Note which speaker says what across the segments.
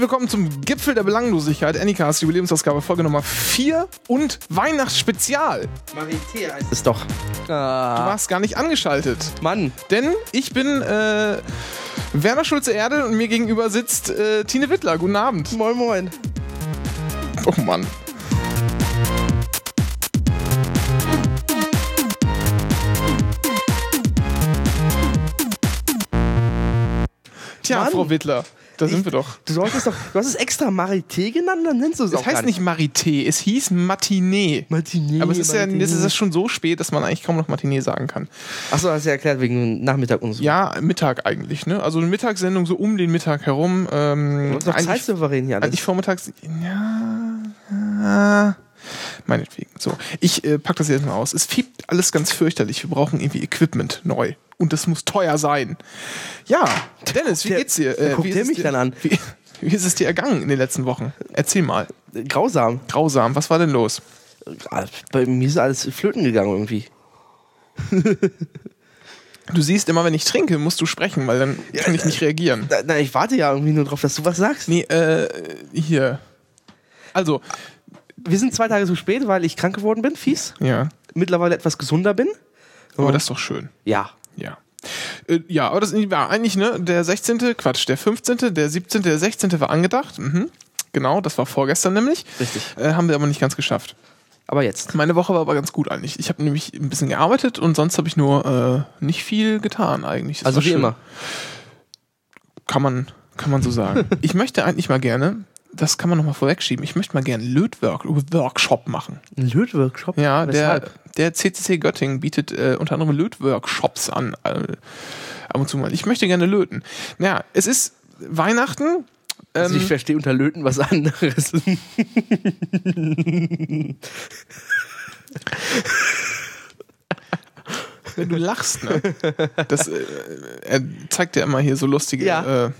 Speaker 1: Herzlich willkommen zum Gipfel der Belanglosigkeit, Anycast, Jubiläumsausgabe, Folge Nummer 4 und Weihnachtsspezial.
Speaker 2: Marité heißt es doch.
Speaker 1: Du
Speaker 2: Ah,
Speaker 1: warst gar nicht angeschaltet.
Speaker 2: Mann.
Speaker 1: Denn ich bin äh, Werner Schulze-Erde und mir gegenüber sitzt äh, Tine Wittler. Guten Abend.
Speaker 2: Moin, moin.
Speaker 1: Oh Mann. Tja,
Speaker 2: Mann.
Speaker 1: Frau Wittler, da sind wir doch.
Speaker 2: Du solltest doch. Du hast es extra Marité genannt, dann nennst du es
Speaker 1: Es
Speaker 2: auch
Speaker 1: heißt
Speaker 2: gar
Speaker 1: nicht Marité, es hieß Matinee.
Speaker 2: Matinee.
Speaker 1: Aber es ist ja
Speaker 2: Matinee.
Speaker 1: ist es schon so spät, dass man eigentlich kaum noch Matinee sagen kann.
Speaker 2: Achso, hast du ja erklärt wegen Nachmittag und so.
Speaker 1: Ja, Mittag eigentlich, ne? Also eine Mittagssendung so um den Mittag herum. Ähm,
Speaker 2: Du bist doch zeitsouverän hier alles.
Speaker 1: eigentlich vormittags. Ja, ja. Meinetwegen. So. Ich äh, pack das jetzt mal aus. Es fiebt alles ganz fürchterlich. Wir brauchen irgendwie Equipment neu. Und das muss teuer sein. Ja, Dennis, wie geht's dir?
Speaker 2: der guckt
Speaker 1: wie es
Speaker 2: mich
Speaker 1: dir,
Speaker 2: dann an?
Speaker 1: Wie, wie ist es dir ergangen in den letzten Wochen? Erzähl mal.
Speaker 2: Grausam.
Speaker 1: Grausam, was war denn los?
Speaker 2: Ah, Bei mir ist alles flöten gegangen irgendwie.
Speaker 1: Du siehst immer, wenn ich trinke, musst du sprechen, weil dann kann ich nicht reagieren.
Speaker 2: Na, na, ich warte ja irgendwie nur drauf, dass du was sagst.
Speaker 1: Nee, äh, hier. Also,
Speaker 2: Wir sind zwei Tage zu spät, weil ich krank geworden bin, fies.
Speaker 1: ja.
Speaker 2: Mittlerweile etwas gesunder bin.
Speaker 1: Aber das ist doch schön.
Speaker 2: Ja.
Speaker 1: Ja. Äh, ja, aber das war eigentlich, ne, der 16., Quatsch, der 15., der 17., der 16. war angedacht. Mhm. Genau, das war vorgestern nämlich.
Speaker 2: Richtig.
Speaker 1: Äh, haben wir aber nicht ganz geschafft.
Speaker 2: Aber jetzt.
Speaker 1: Meine Woche war aber ganz gut eigentlich. Ich habe nämlich ein bisschen gearbeitet und sonst habe ich nur äh, nicht viel getan eigentlich. Das
Speaker 2: Also wie
Speaker 1: schön.
Speaker 2: immer.
Speaker 1: Kann man, kann man so sagen. ich möchte eigentlich mal gerne, das kann man nochmal vorwegschieben, ich möchte mal gerne einen Lötworkshop machen.
Speaker 2: Ein Lötworkshop?
Speaker 1: Ja, der,
Speaker 2: Weshalb?
Speaker 1: der CCC Göttingen bietet äh, unter anderem Lötworkshops an. Äh, ab und zu mal. Ich möchte gerne löten. Ja, es ist Weihnachten.
Speaker 2: Also
Speaker 1: Ähm,
Speaker 2: ich verstehe unter Löten was anderes.
Speaker 1: wenn du lachst, ne? Das, äh, er zeigt ja immer hier so lustige,
Speaker 2: Ja.
Speaker 1: äh,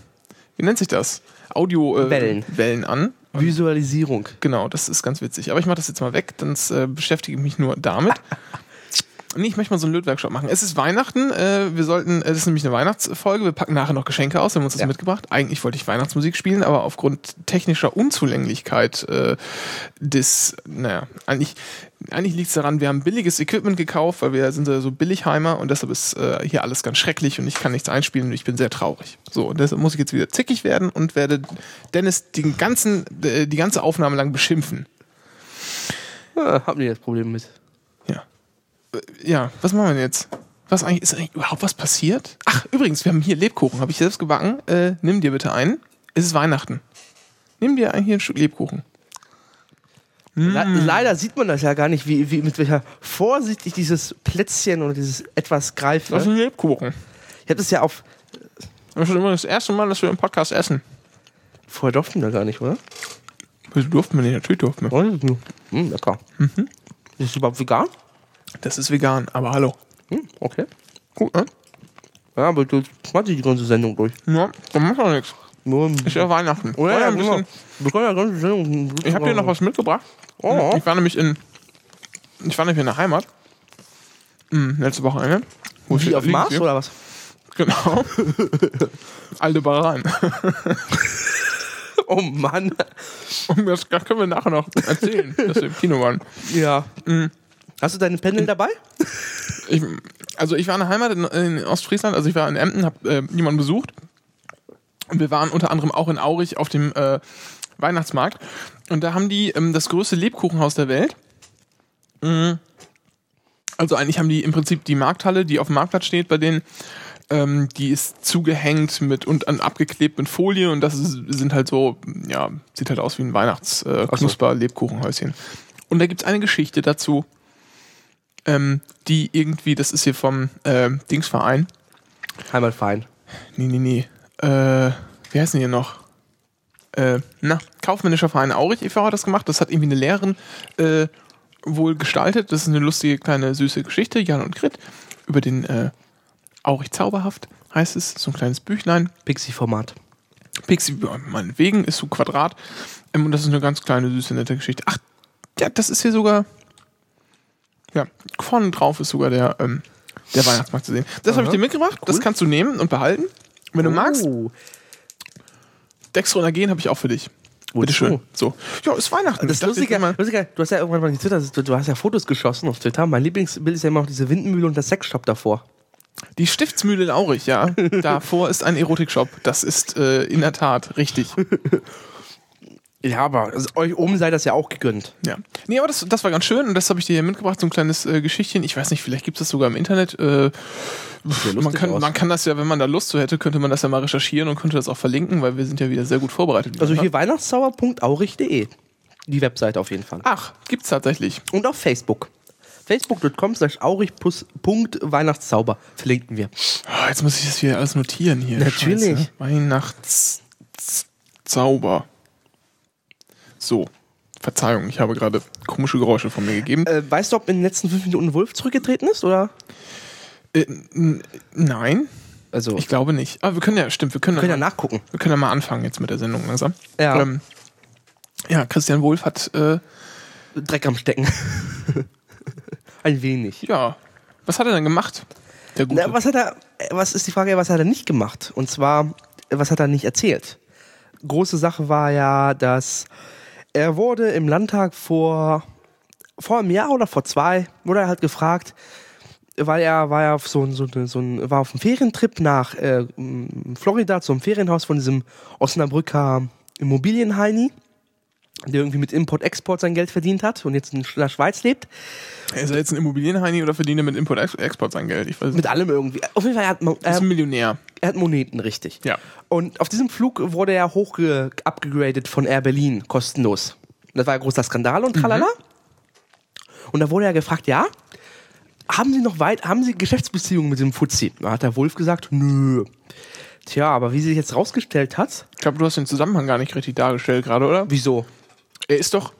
Speaker 1: wie nennt sich das? Audio äh,
Speaker 2: Wellen.
Speaker 1: An.
Speaker 2: Visualisierung.
Speaker 1: Genau, das ist ganz witzig. Aber ich mache das jetzt mal weg, sonst äh, beschäftige ich mich nur damit. Nee, ich möchte mal so einen Lötworkshop machen. Es ist Weihnachten, äh, wir sollten, äh, das ist nämlich eine Weihnachtsfolge, wir packen nachher noch Geschenke aus, wir haben uns das
Speaker 2: Ja.
Speaker 1: mitgebracht. Eigentlich wollte ich Weihnachtsmusik spielen, aber aufgrund technischer Unzulänglichkeit äh, des, naja, eigentlich, eigentlich liegt es daran, wir haben billiges Equipment gekauft, weil wir sind ja so Billigheimer und deshalb ist äh, hier alles ganz schrecklich und ich kann nichts einspielen und ich bin sehr traurig. So, und deshalb muss ich jetzt wieder zickig werden und werde Dennis den ganzen, äh, die ganze Aufnahme lang beschimpfen.
Speaker 2: Ah, hab nicht das Problem mit.
Speaker 1: Ja. Äh, Ja, was machen wir denn jetzt? Was eigentlich, ist eigentlich überhaupt was passiert? Ach, übrigens, wir haben hier Lebkuchen, habe ich selbst gebacken. Äh, nimm dir bitte einen. Es ist Weihnachten. Nimm dir hier ein Stück Lebkuchen.
Speaker 2: Le
Speaker 1: Mm.
Speaker 2: leider sieht man das ja gar nicht, wie, wie mit welcher Vorsicht ich dieses Plätzchen oder dieses etwas greife.
Speaker 1: Das ist ein Lebkuchen.
Speaker 2: Ich habe das ja auf.
Speaker 1: Das ist immer das erste Mal, dass wir im Podcast essen.
Speaker 2: Vorher durften wir gar nicht, oder?
Speaker 1: Das durften wir nicht, natürlich durften wir.
Speaker 2: Hm, lecker.
Speaker 1: Mhm.
Speaker 2: Ist es überhaupt vegan?
Speaker 1: Das ist vegan, aber hallo.
Speaker 2: Hm, okay.
Speaker 1: Gut, ne?
Speaker 2: Ja, aber du machst die ganze Sendung durch.
Speaker 1: Ja, dann macht doch nichts. Ist ja Weihnachten. Vorher
Speaker 2: ja,
Speaker 1: bisschen,
Speaker 2: ja Sendung.
Speaker 1: ich habe dir noch was mitgebracht.
Speaker 2: Oh.
Speaker 1: Ich war nämlich in, ich war nämlich in der Heimat. Hm, letzte Wochenende. Wo
Speaker 2: Wie auf Mars
Speaker 1: hier.
Speaker 2: oder was?
Speaker 1: Genau. Aldebaran.
Speaker 2: Oh Mann.
Speaker 1: Und das, können wir nachher noch erzählen, dass wir im Kino waren.
Speaker 2: Ja. Hast du deine Pendel dabei?
Speaker 1: Ich, also ich war in der Heimat in, in Ostfriesland, also ich war in Emden, habe äh, jemanden besucht. Und wir waren unter anderem auch in Aurich auf dem äh, Weihnachtsmarkt. Und da haben die ähm, das größte Lebkuchenhaus der Welt. Mhm. Also eigentlich haben die im Prinzip die Markthalle, die auf dem Marktplatz steht, bei denen, ähm, die ist zugehängt mit und an, abgeklebt mit Folie und das ist, sind halt so, ja, sieht halt aus wie ein Weihnachts-Knusper-Lebkuchenhäuschen. Äh, Knusper-Lebkuchenhäuschen. und da gibt's eine Geschichte dazu, ähm, die irgendwie, das ist hier vom äh, Dingsverein.
Speaker 2: Heimatverein.
Speaker 1: Nee, nee, nee. Äh, wie heißen die hier noch? Äh, na, Kaufmännischer Verein Aurich e.V. hat das gemacht. Das hat irgendwie eine Lehrerin äh, wohl gestaltet. Das ist eine lustige, kleine, süße Geschichte, Jan und Grit, über den äh, Aurich Zauberhaft heißt es. So ein kleines Büchlein.
Speaker 2: Pixie-Format.
Speaker 1: Pixie, meinetwegen, ist so Quadrat. Ähm, und das ist eine ganz kleine, süße, nette Geschichte. Ach, ja, das ist hier sogar. Ja, vorne drauf ist sogar der, ähm, der Weihnachtsmarkt zu sehen. Das habe ich dir mitgebracht. Das kannst du nehmen und behalten. Wenn du magst.
Speaker 2: Oh.
Speaker 1: Dextronagen habe ich auch für dich. Bitte schön. So. Ja, ist Weihnachten.
Speaker 2: Das
Speaker 1: Ich dachte,
Speaker 2: Lustige,
Speaker 1: jetzt mal-
Speaker 2: Lustige, du hast ja irgendwann mal die Twitter, du, du hast ja Fotos geschossen auf Twitter. Mein Lieblingsbild ist ja immer noch diese Windmühle und der Sexshop davor.
Speaker 1: Die Stiftsmühle in Aurich, ja. Davor ist ein Erotikshop. Das ist äh, in der Tat richtig.
Speaker 2: Ja, aber also, euch oben sei das ja auch gegönnt.
Speaker 1: Ja. Nee, aber das, das war ganz schön und das habe ich dir hier mitgebracht, so ein kleines äh, Geschichtchen. Ich weiß nicht, vielleicht gibt es das sogar im Internet. Äh, man, kann,
Speaker 2: aus.
Speaker 1: man kann das ja, wenn man da Lust zu hätte, könnte man das ja mal recherchieren und könnte das auch verlinken, weil wir sind ja wieder sehr gut vorbereitet.
Speaker 2: Also hier weihnachtszauber.aurich.de. Die Webseite auf jeden Fall.
Speaker 1: Ach, gibt's tatsächlich.
Speaker 2: Und auf Facebook. Facebook.com slash aurich.weihnachtszauber verlinken wir.
Speaker 1: Ah, jetzt muss ich das wieder alles notieren hier.
Speaker 2: Natürlich.
Speaker 1: Scheiße. Weihnachtszauber. So. Verzeihung, ich habe gerade komische Geräusche von mir gegeben.
Speaker 2: Äh, weißt du, ob in den letzten fünf Minuten Wolf zurückgetreten ist? Oder?
Speaker 1: Äh, nein,
Speaker 2: Also,
Speaker 1: ich glaube nicht. Aber wir können ja, stimmt, wir können,
Speaker 2: können ja
Speaker 1: ja, mal,
Speaker 2: nachgucken.
Speaker 1: wir können ja mal anfangen jetzt mit der Sendung langsam.
Speaker 2: Ja.
Speaker 1: Ähm, ja, Christian Wolf hat, äh,
Speaker 2: Dreck am Stecken. Ein wenig.
Speaker 1: ja, was hat er denn gemacht? Der Gute.
Speaker 2: Na, was hat er, was ist die Frage, was hat er nicht gemacht? Und zwar, was hat er nicht erzählt? Große Sache war ja, dass er wurde im Landtag vor, vor einem Jahr oder vor zwei, wurde er halt gefragt, weil er war ja auf so, so, so war auf einem Ferientrip nach äh, Florida zum Ferienhaus von diesem Osnabrücker Immobilienheini, der irgendwie mit Import-Export sein Geld verdient hat und jetzt in der Schweiz lebt.
Speaker 1: ist er jetzt ein Immobilienheini oder verdient er mit Import-Export sein Geld? Ich weiß nicht.
Speaker 2: Mit allem irgendwie. Auf jeden Fall, er hat,
Speaker 1: Er ist ein Millionär.
Speaker 2: er hat Moneten, richtig.
Speaker 1: Ja.
Speaker 2: Und auf diesem Flug wurde er hochge upgegradet von Air Berlin, kostenlos. Das war ja großer Skandal und tralala. Und da wurde er gefragt, ja, haben Sie noch weit, haben Sie Geschäftsbeziehungen mit dem Fuzzi? Da hat der Wolf gesagt, nö. Tja, aber wie sich jetzt rausgestellt hat,
Speaker 1: Ich glaube, du hast den Zusammenhang gar nicht richtig dargestellt gerade, oder?
Speaker 2: wieso?
Speaker 1: Er ist doch.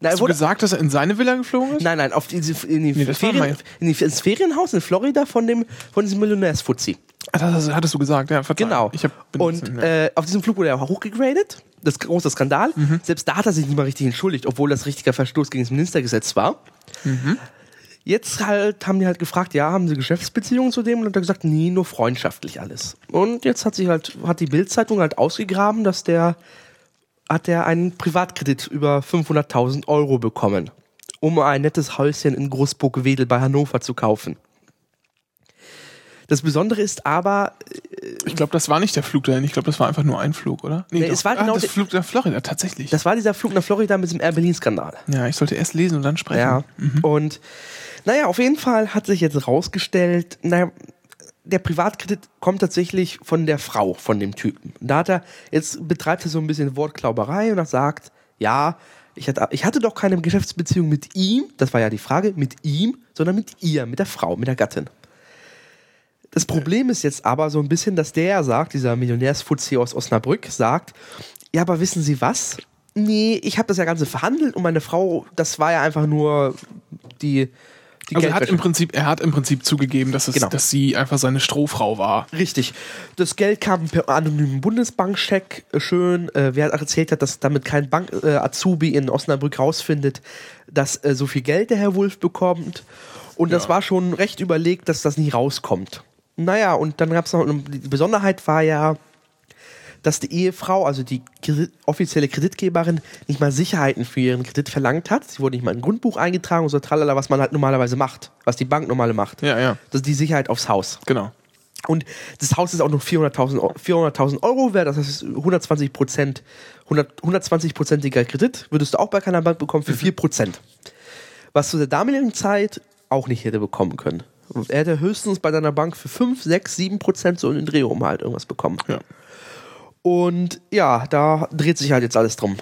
Speaker 2: Er
Speaker 1: Hast du gesagt, dass er in seine Villa geflogen ist?
Speaker 2: nein, nein, auf diese, in, die
Speaker 1: Nee, das war
Speaker 2: Ferien,
Speaker 1: mein-
Speaker 2: in die, ins Ferienhaus in Florida von dem, von diesem Millionärs-Fuzzi.
Speaker 1: Ah, das hattest du gesagt, ja, verzeih.
Speaker 2: Genau.
Speaker 1: Ich hab, bin
Speaker 2: und äh, auf diesem Flug wurde er auch hochgegradet. Das große Skandal.
Speaker 1: Mhm.
Speaker 2: Selbst da hat er sich nicht mal richtig entschuldigt, obwohl das richtiger Verstoß gegen das Ministergesetz war.
Speaker 1: Mhm.
Speaker 2: Jetzt halt haben die halt gefragt, ja, haben sie Geschäftsbeziehungen zu dem? Und hat er gesagt, nee, nur freundschaftlich alles. Und jetzt hat sich halt, hat die Bildzeitung halt ausgegraben, dass der, hat der einen Privatkredit über 500.000 Euro bekommen, um ein nettes Häuschen in Großburg-Wedel bei Hannover zu kaufen. Das Besondere ist aber,
Speaker 1: ich glaube, das war nicht der Flug dahin. Ich glaube, das war einfach nur ein Flug, oder?
Speaker 2: Nee,
Speaker 1: doch.
Speaker 2: es war
Speaker 1: ah,
Speaker 2: genau
Speaker 1: das
Speaker 2: der-
Speaker 1: Flug nach Florida, tatsächlich.
Speaker 2: das war dieser Flug nach Florida mit dem Air Berlin-Skandal.
Speaker 1: ja, ich sollte erst lesen und dann sprechen.
Speaker 2: Ja. Und naja, auf jeden Fall hat sich jetzt rausgestellt, naja, der Privatkredit kommt tatsächlich von der Frau von dem Typen. Da hat er, jetzt betreibt er so ein bisschen Wortklauberei und er sagt, ja, ich hatte, ich hatte doch keine Geschäftsbeziehung mit ihm, das war ja die Frage, mit ihm, sondern mit ihr, mit der Frau, mit der Gattin. Das Problem ist jetzt aber so ein bisschen, dass der sagt, dieser Millionärsfuzzi aus Osnabrück, sagt, ja, aber wissen Sie was? Nee, ich habe das ja Ganze verhandelt und meine Frau, das war ja einfach nur die, die
Speaker 1: Also er hat
Speaker 2: Geldwäsche.
Speaker 1: im Prinzip, er hat im Prinzip zugegeben, dass, es,
Speaker 2: Genau.
Speaker 1: dass sie einfach seine Strohfrau war.
Speaker 2: Richtig. Das Geld kam per anonymen Bundesbankcheck. äh, Schön. Äh, wer erzählt hat, dass damit kein Bank-Azubi in Osnabrück rausfindet, dass äh, so viel Geld der Herr Wulff bekommt. Und das
Speaker 1: Ja.
Speaker 2: war schon recht überlegt, dass das nicht rauskommt. Naja, und dann gab es noch, die Besonderheit war ja, dass die Ehefrau, also die Kredit, offizielle Kreditgeberin, nicht mal Sicherheiten für ihren Kredit verlangt hat. Sie wurde nicht mal in ein Grundbuch eingetragen und so tralala, was man halt normalerweise macht, was die Bank normale macht.
Speaker 1: Ja, ja,
Speaker 2: Das ist die Sicherheit aufs Haus.
Speaker 1: genau.
Speaker 2: Und das Haus ist auch noch 400.000 Eu- 400.000 Euro wert, das heißt 120 Prozent, 100 120-prozentiger Kredit würdest du auch bei keiner Bank bekommen für 4 Prozent. Was zu der damaligen Zeit auch nicht hätte bekommen können. Er hätte höchstens bei deiner Bank für 5, 6, 7 Prozent so in den Dreh rum halt irgendwas bekommen.
Speaker 1: Ja.
Speaker 2: Und ja, da dreht sich halt jetzt alles drum.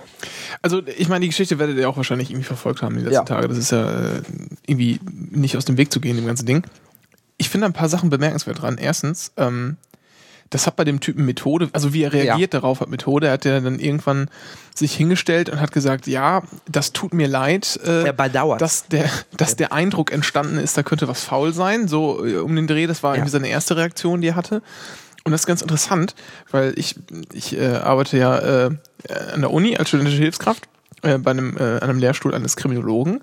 Speaker 1: Also, ich meine, die Geschichte werdet ihr auch wahrscheinlich irgendwie verfolgt haben die letzten
Speaker 2: Ja.
Speaker 1: Tage. Das ist ja äh, irgendwie nicht aus dem Weg zu gehen, dem ganzen Ding. Ich finde ein paar Sachen bemerkenswert dran. Erstens, ähm, das hat bei dem Typen Methode, also wie er reagiert darauf hat Methode. Er hat ja dann irgendwann sich hingestellt und hat gesagt, ja, das tut mir leid, äh,
Speaker 2: Er bedauert.
Speaker 1: dass der, dass der Eindruck entstanden ist, da könnte was faul sein, so äh, um den Dreh. Das war
Speaker 2: Ja.
Speaker 1: irgendwie seine erste Reaktion, die er hatte. Und das ist ganz interessant, weil ich, ich äh, arbeite ja äh, an der Uni als studentische Hilfskraft äh, bei einem, äh, einem Lehrstuhl eines Kriminologen.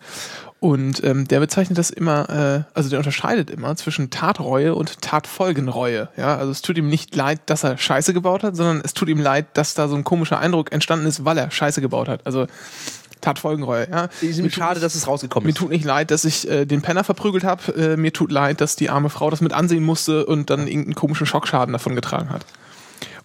Speaker 1: Und ähm, der bezeichnet das immer, äh, also der unterscheidet immer zwischen Tatreue und Tatfolgenreue. Ja, also es tut ihm nicht leid, dass er Scheiße gebaut hat, sondern es tut ihm leid, dass da so ein komischer Eindruck entstanden ist, weil er Scheiße gebaut hat. Also Tatfolgenreue. Ja.
Speaker 2: Ist mir schade, dass es rausgekommen
Speaker 1: Mir
Speaker 2: ist.
Speaker 1: tut nicht leid, dass ich äh, den Penner verprügelt habe. Äh, mir tut leid, dass die arme Frau das mit ansehen musste und dann irgendeinen komischen Schockschaden davon getragen hat.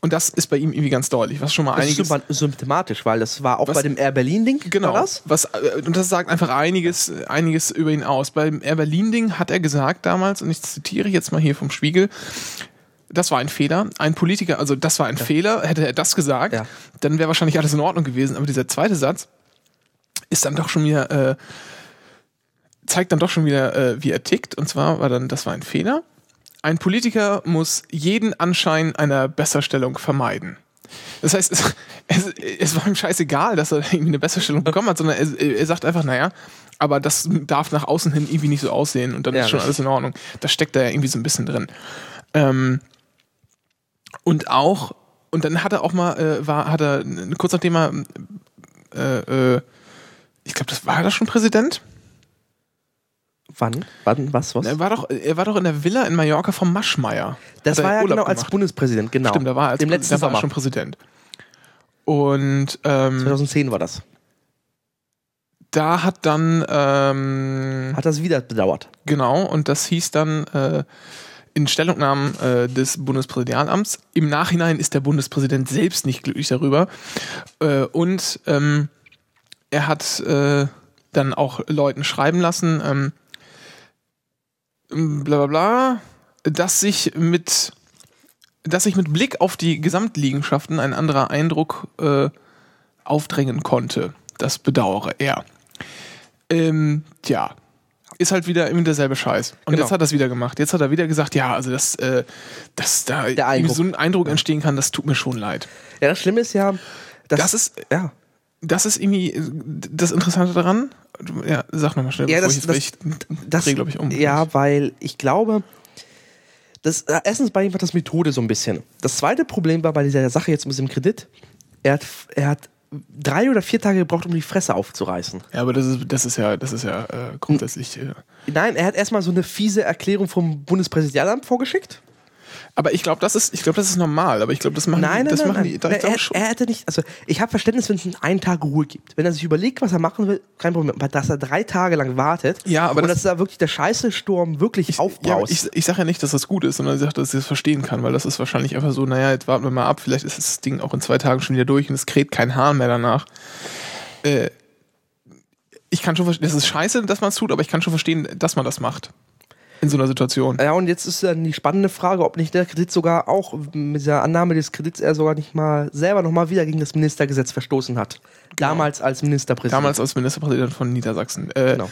Speaker 1: Und das ist bei ihm irgendwie ganz deutlich, was schon mal
Speaker 2: Das ist
Speaker 1: einiges.
Speaker 2: sympa- symptomatisch, weil das war auch
Speaker 1: Was-
Speaker 2: bei dem Air Berlin-Ding.
Speaker 1: Genau.
Speaker 2: Das?
Speaker 1: Was, äh, und das sagt einfach einiges, einiges über ihn aus. Beim Air Berlin-Ding hat er gesagt damals, und ich zitiere jetzt mal hier vom Spiegel, das war ein Fehler. Ein Politiker, also das war ein Fehler, hätte er das gesagt,
Speaker 2: Ja.
Speaker 1: dann wäre wahrscheinlich alles in Ordnung gewesen. Aber dieser zweite Satz ist dann doch schon wieder, äh, zeigt dann doch schon wieder, äh, wie er tickt. Und zwar war dann, das war ein Fehler. Ein Politiker muss jeden Anschein einer Besserstellung vermeiden. Das heißt, es, es, es war ihm scheißegal, dass er irgendwie eine Besserstellung bekommen hat, sondern er, er sagt einfach, naja, aber das darf nach außen hin irgendwie nicht so aussehen und dann
Speaker 2: Ja,
Speaker 1: ist schon
Speaker 2: richtig.
Speaker 1: alles in Ordnung. Da steckt da ja irgendwie so ein bisschen drin. Ähm, und auch, und dann hat er auch mal, äh, war, hat er kurz nachdem er, äh, äh, ich glaube, das war er schon Präsident?
Speaker 2: Wann? Wann? Was? Was?
Speaker 1: Er war doch, er war doch in der Villa in Mallorca vom Maschmeyer.
Speaker 2: Das
Speaker 1: Hat er
Speaker 2: war ja
Speaker 1: Urlaub
Speaker 2: genau als
Speaker 1: gemacht.
Speaker 2: Bundespräsident, genau.
Speaker 1: Stimmt, da war er als
Speaker 2: Im letzten
Speaker 1: da war er
Speaker 2: Sommer.
Speaker 1: schon Präsident. Und ähm,
Speaker 2: 2010 war das.
Speaker 1: da hat dann ähm,
Speaker 2: Hat das wieder bedauert.
Speaker 1: genau und das hieß dann äh, in Stellungnahmen äh, des Bundespräsidialamts. Im Nachhinein ist der Bundespräsident selbst nicht glücklich darüber äh, und ähm, er hat äh, dann auch Leuten schreiben lassen, ähm, bla bla bla, dass sich mit dass sich mit Blick auf die Gesamtliegenschaften ein anderer Eindruck äh, aufdrängen konnte. Das bedauere er. Ähm, tja, ist halt wieder immer derselbe Scheiß. Und
Speaker 2: Genau.
Speaker 1: jetzt hat er es wieder gemacht. Jetzt hat er wieder gesagt, ja, also dass, äh, dass da so ein Eindruck entstehen kann, das tut mir schon leid.
Speaker 2: Ja, das Schlimme ist ja, dass,
Speaker 1: Das ist,
Speaker 2: ja.
Speaker 1: Das ist irgendwie äh, das Interessante daran. Ja, sag nochmal schnell,
Speaker 2: Ja, das-
Speaker 1: ich
Speaker 2: das-
Speaker 1: ich
Speaker 2: das,
Speaker 1: dreh, glaube ich, um.
Speaker 2: Ja, weil ich glaube, das, äh, erstens bei ihm war das Methode so ein bisschen. Das zweite Problem war bei dieser Sache jetzt mit dem Kredit, er hat, er hat drei oder vier Tage gebraucht, um die Fresse aufzureißen.
Speaker 1: Ja, aber das ist, das ist ja, das ist ja äh, grundsätzlich. Äh,
Speaker 2: Nein, er hat erstmal so eine fiese Erklärung vom Bundespräsidialamt vorgeschickt.
Speaker 1: Aber ich glaube, das ist, ich glaube, das ist normal. Aber ich glaube, das machen,
Speaker 2: Nein, nein,
Speaker 1: das
Speaker 2: nein,
Speaker 1: machen
Speaker 2: nein.
Speaker 1: die. Ich glaube
Speaker 2: er,
Speaker 1: schon.
Speaker 2: er hätte nicht, also ich habe Verständnis, wenn es einen Tag Ruhe gibt. Wenn er sich überlegt, was er machen will, kein Problem. Aber dass er drei Tage lang wartet
Speaker 1: Ja, aber
Speaker 2: und
Speaker 1: das-
Speaker 2: dass da wirklich der scheiße Sturm wirklich
Speaker 1: Ja,
Speaker 2: aufbraust.
Speaker 1: ich, ich sage ja nicht, dass das gut ist, sondern ich sage, dass ich das verstehen kann, weil das ist wahrscheinlich einfach so, naja, jetzt warten wir mal ab, vielleicht ist das Ding auch in zwei Tagen schon wieder durch und es kräht kein Hahn mehr danach. Äh, ich kann schon verstehen, das ist scheiße, dass man es tut, aber ich kann schon verstehen, dass man das macht. In so einer Situation.
Speaker 2: Ja, und jetzt ist dann die spannende Frage, ob nicht der Kredit sogar auch mit der Annahme des Kredits er sogar nicht mal selber nochmal wieder gegen das Ministergesetz verstoßen hat. Damals als Ministerpräsident.
Speaker 1: Damals als Ministerpräsident von Niedersachsen. Äh,
Speaker 2: Genau.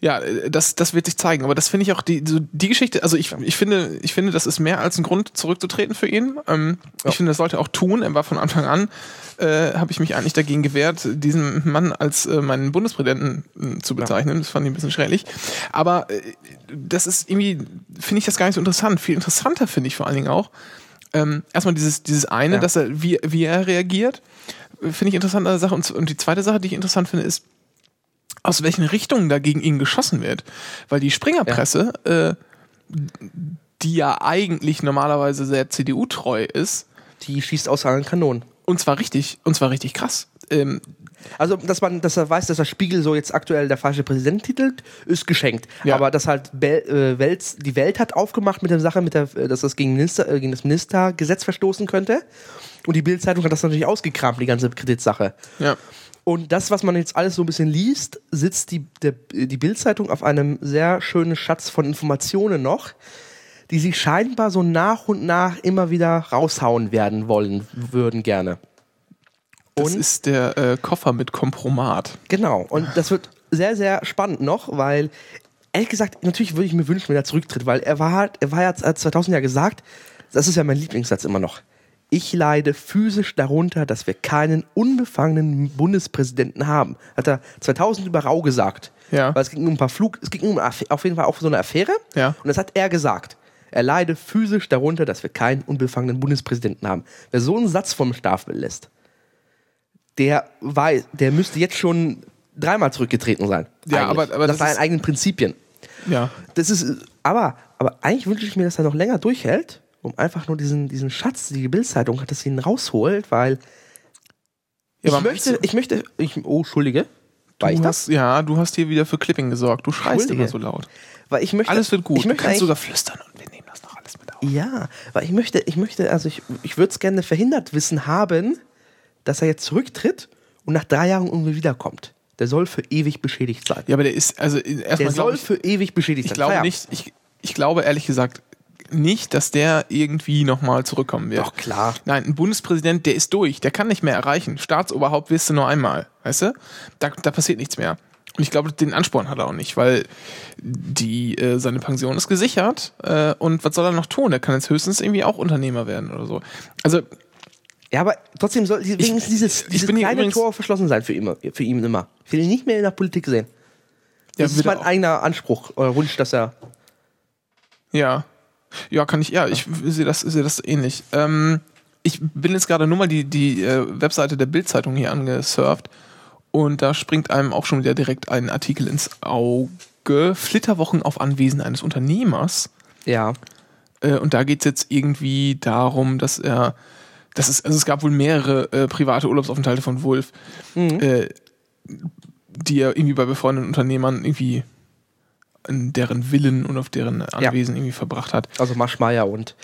Speaker 1: Ja, äh, das, das wird sich zeigen. Aber das finde ich auch die, so die Geschichte, also ich, ich finde, ich finde, das ist mehr als ein Grund, zurückzutreten für ihn. Ähm,
Speaker 2: Ja.
Speaker 1: Ich finde, das sollte er auch tun. Er war von Anfang an, äh, habe ich mich eigentlich dagegen gewehrt, diesen Mann als äh, meinen Bundespräsidenten äh, zu bezeichnen. Das fand ich ein bisschen schräglich. Aber äh, das ist irgendwie, finde ich das gar nicht so interessant. Viel interessanter finde ich vor allen Dingen auch, ähm, erstmal dieses, dieses eine,
Speaker 2: Ja.
Speaker 1: dass er, wie, wie er reagiert, äh, finde ich interessant an der Sache. Und, und die zweite Sache, die ich interessant finde, ist, aus welchen Richtungen da gegen ihn geschossen wird. Weil die Springerpresse, äh, die ja eigentlich normalerweise sehr CDU-treu ist,
Speaker 2: Die schießt aus allen Kanonen.
Speaker 1: und zwar richtig, und zwar richtig krass. Ähm,
Speaker 2: Also, dass man, dass er weiß, dass der Spiegel so jetzt aktuell der falsche Präsident titelt, ist geschenkt.
Speaker 1: Ja.
Speaker 2: Aber dass halt Bel, äh, Welt, die Welt hat aufgemacht mit der Sache, mit der, äh, dass das gegen, Minister, äh, gegen das Ministergesetz verstoßen könnte. Und die Bildzeitung hat das natürlich ausgekramt, die ganze Kreditsache.
Speaker 1: ja.
Speaker 2: Und das, was man jetzt alles so ein bisschen liest, sitzt die, der, die Bildzeitung auf einem sehr schönen Schatz von Informationen noch, die sie scheinbar so nach und nach immer wieder raushauen werden wollen, würden gerne.
Speaker 1: Das
Speaker 2: Und-
Speaker 1: ist der äh, Koffer mit Kompromat.
Speaker 2: Genau. Und das wird sehr, sehr spannend noch, weil ehrlich gesagt, natürlich würde ich mir wünschen, wenn er zurücktritt, weil er war er war ja hat 2000 ja gesagt, das ist ja mein Lieblingssatz immer noch. Ich leide physisch darunter, dass wir keinen unbefangenen Bundespräsidenten haben. Hat er 2000 über Rau gesagt.
Speaker 1: Ja.
Speaker 2: Weil es ging um ein paar Flug, es ging um auf jeden Fall auch so eine Affäre.
Speaker 1: Ja.
Speaker 2: Und das hat er gesagt. Er leide physisch darunter, dass wir keinen unbefangenen Bundespräsidenten haben. Wer so einen Satz vom Stapel lässt, der weiß, der müsste jetzt schon dreimal zurückgetreten sein.
Speaker 1: Ja,
Speaker 2: Eigentlich.
Speaker 1: aber- aber
Speaker 2: das
Speaker 1: das
Speaker 2: seinen
Speaker 1: ist-
Speaker 2: eigenen Prinzipien.
Speaker 1: Ja.
Speaker 2: Das ist, aber, aber eigentlich wünsche ich mir, dass er noch länger durchhält, um einfach nur diesen, diesen Schatz, die Bildzeitung hat, dass sie ihn rausholt, weil
Speaker 1: Ja,
Speaker 2: ich möchte, ich möchte, ich, oh, Entschuldige, war ich
Speaker 1: Du
Speaker 2: das?
Speaker 1: hast, ja, du hast hier wieder für Clipping gesorgt. Du schreist immer so laut.
Speaker 2: Weil ich möchte,
Speaker 1: Alles wird gut.
Speaker 2: Ich
Speaker 1: Du
Speaker 2: möchte
Speaker 1: kannst
Speaker 2: eigentlich-
Speaker 1: sogar flüstern und wir nehmen das noch alles mit auf.
Speaker 2: Ja, weil ich möchte, ich möchte, also ich, ich würde es gerne verhindert wissen haben, dass er jetzt zurücktritt und nach drei Jahren irgendwie wiederkommt. Der soll für ewig beschädigt sein.
Speaker 1: Ja, aber der ist, also
Speaker 2: Der
Speaker 1: erstmal
Speaker 2: soll
Speaker 1: glaube ich,
Speaker 2: für ewig beschädigt
Speaker 1: ich
Speaker 2: sein.
Speaker 1: glaube nicht, ich, ich glaube ehrlich gesagt nicht, dass der irgendwie nochmal zurückkommen wird.
Speaker 2: Doch, klar.
Speaker 1: Nein, ein Bundespräsident, der ist durch, der kann nicht mehr erreichen. Staatsoberhaupt wirst du nur einmal, weißt du? Da, da passiert nichts mehr. Und ich glaube, den Ansporn hat er auch nicht, weil die, äh, seine Pension ist gesichert äh, und was soll er noch tun? Er kann jetzt höchstens irgendwie auch Unternehmer werden oder so. Also
Speaker 2: Ja, aber trotzdem soll wenigstens dieses,
Speaker 1: ich
Speaker 2: dieses kleine Tor verschlossen sein für ihn, für ihn immer. Ich will ihn nicht mehr in der Politik sehen.
Speaker 1: Ja,
Speaker 2: Das ist
Speaker 1: wird
Speaker 2: mein
Speaker 1: auch.
Speaker 2: eigener Anspruch oder Wunsch, dass er.
Speaker 1: Ja. Ja, kann ich, ja, ich sehe das, sehe das ähnlich. Ähm, ich bin jetzt gerade nur mal die, die äh, Webseite der Bildzeitung hier angesurft und da springt einem auch schon wieder direkt ein Artikel ins Auge. Flitterwochen auf Anwesen eines Unternehmers.
Speaker 2: Ja.
Speaker 1: Äh, und da geht es jetzt irgendwie darum, dass er, das ist, also es gab wohl mehrere äh, private Urlaubsaufenthalte von Wolf, äh, die er irgendwie bei befreundeten Unternehmern irgendwie in deren Villen und auf deren Anwesen irgendwie verbracht hat.
Speaker 2: Also Maschmeyer und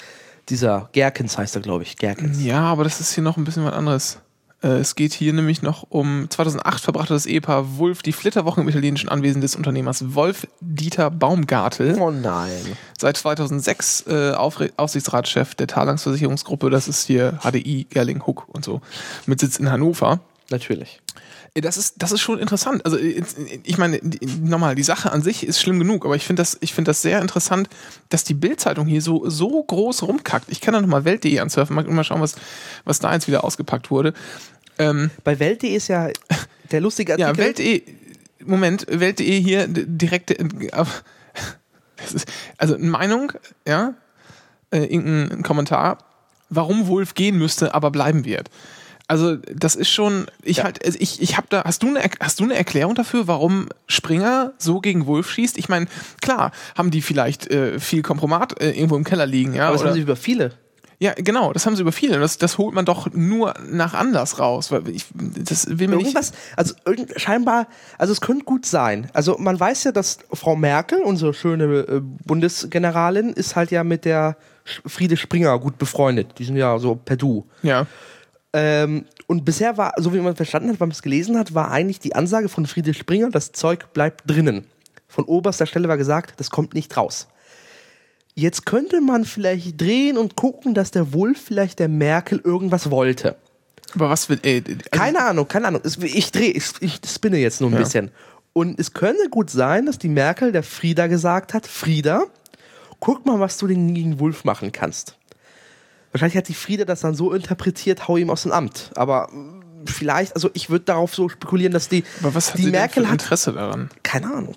Speaker 2: dieser Gerkens heißt er, glaube ich. Gerkens.
Speaker 1: Ja, aber das ist hier noch ein bisschen was anderes. Äh, Es geht hier nämlich noch um 2008 verbrachte das Ehepaar Wolf die Flitterwochen im italienischen Anwesen des Unternehmers Wolf Dieter Baumgartel.
Speaker 2: Oh nein.
Speaker 1: Seit 2006 äh, Aufsichtsratschef der Talangsversicherungsgruppe, das ist hier HDI, Gerling, Huck und so, mit Sitz in Hannover.
Speaker 2: Natürlich.
Speaker 1: Äh, Das ist, das ist schon interessant. Also äh, ich meine, nochmal, die Sache an sich ist schlimm genug, aber ich finde das, ich finde das sehr interessant, dass die Bildzeitung hier so, so groß rumkackt. Ich kann da nochmal Welt.de ansurfen, mal, mal schauen, was, was da jetzt wieder ausgepackt wurde. Ähm,
Speaker 2: Bei Welt.de ist ja der lustige Artikel.
Speaker 1: ja, Welt.de, Moment, Welt.de hier direkt, äh, ist, also eine Meinung, ja, äh, irgendein Kommentar, warum Wolf gehen müsste, aber bleiben wird. Also das ist schon, ich
Speaker 2: Ja.
Speaker 1: halt, also ich, ich habe da, hast du eine, hast du eine Erklärung dafür, warum Springer so gegen Wolf schießt? Ich meine, klar, haben die vielleicht äh, viel Kompromat äh, irgendwo im Keller liegen, ja,
Speaker 2: Aber das haben sie über viele.
Speaker 1: ja, genau, das haben sie über viele. Das, das holt man doch nur nach Anlass raus, weil ich, das will mir nicht.
Speaker 2: Irgendwas, also irgend, scheinbar, also es könnte gut sein. Also man weiß ja, dass Frau Merkel, unsere schöne äh, Bundesgeneralin, ist halt ja mit der Friede Springer gut befreundet. Die sind ja so per Du.
Speaker 1: Ja.
Speaker 2: Ähm, und bisher war, so wie man verstanden hat, wenn man es gelesen hat, war eigentlich die Ansage von Friede Springer, das Zeug bleibt drinnen. Von oberster Stelle war gesagt, das kommt nicht raus. Jetzt könnte man vielleicht drehen und gucken, dass der Wolf vielleicht der Merkel irgendwas wollte.
Speaker 1: Aber was will, ey, also,
Speaker 2: Keine Ahnung, keine Ahnung. Ich drehe, ich, ich spinne jetzt nur ein
Speaker 1: Ja.
Speaker 2: bisschen. Und es könnte gut sein, dass die Merkel der Frieda gesagt hat, Frieda, guck mal, was du den gegen Wolf machen kannst. Wahrscheinlich hat die Frieda das dann so interpretiert, hau ihm aus dem Amt. Aber mh, vielleicht, also ich würde darauf so spekulieren, dass die,
Speaker 1: aber was hat
Speaker 2: die Merkel
Speaker 1: denn für
Speaker 2: hat,
Speaker 1: Interesse daran?
Speaker 2: keine Ahnung.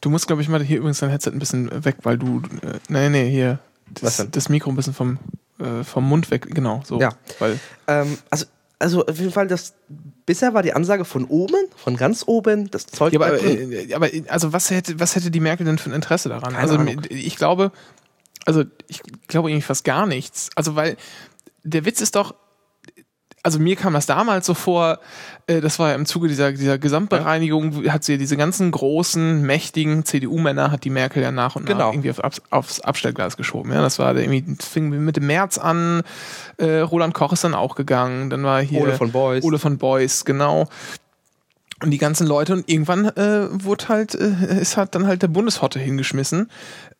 Speaker 1: Du musst, glaube ich, mal hier übrigens dein Headset ein bisschen weg, weil du, äh, nee, nee, hier, das, das Mikro ein bisschen vom, äh, vom Mund weg, genau, so.
Speaker 2: Ja.
Speaker 1: Weil,
Speaker 2: Ähm, also, also auf jeden Fall, das, bisher war die Ansage von oben, von ganz oben, das Zeug
Speaker 1: ja, aber,
Speaker 2: drin.
Speaker 1: äh, aber, also was hätte, was hätte die Merkel denn für ein Interesse daran?
Speaker 2: Keine
Speaker 1: also,
Speaker 2: Ahnung.
Speaker 1: ich glaube, also, ich glaube irgendwie fast gar nichts. Also, weil, der Witz ist doch, also mir kam das damals so vor, äh, das war ja im Zuge dieser, dieser Gesamtbereinigung, hat sie diese ganzen großen, mächtigen CDU-Männer, hat die Merkel ja nach und nach
Speaker 2: Genau.
Speaker 1: irgendwie auf, aufs Abstellgleis geschoben. Ja, das war der irgendwie, das fing mit dem März an, äh, Roland Koch ist dann auch gegangen, dann war hier
Speaker 2: Ole von Beuys.
Speaker 1: Ole von Beuys, genau. Und die ganzen Leute und irgendwann äh, wurde halt, äh, ist halt dann halt der Bundeshotte hingeschmissen.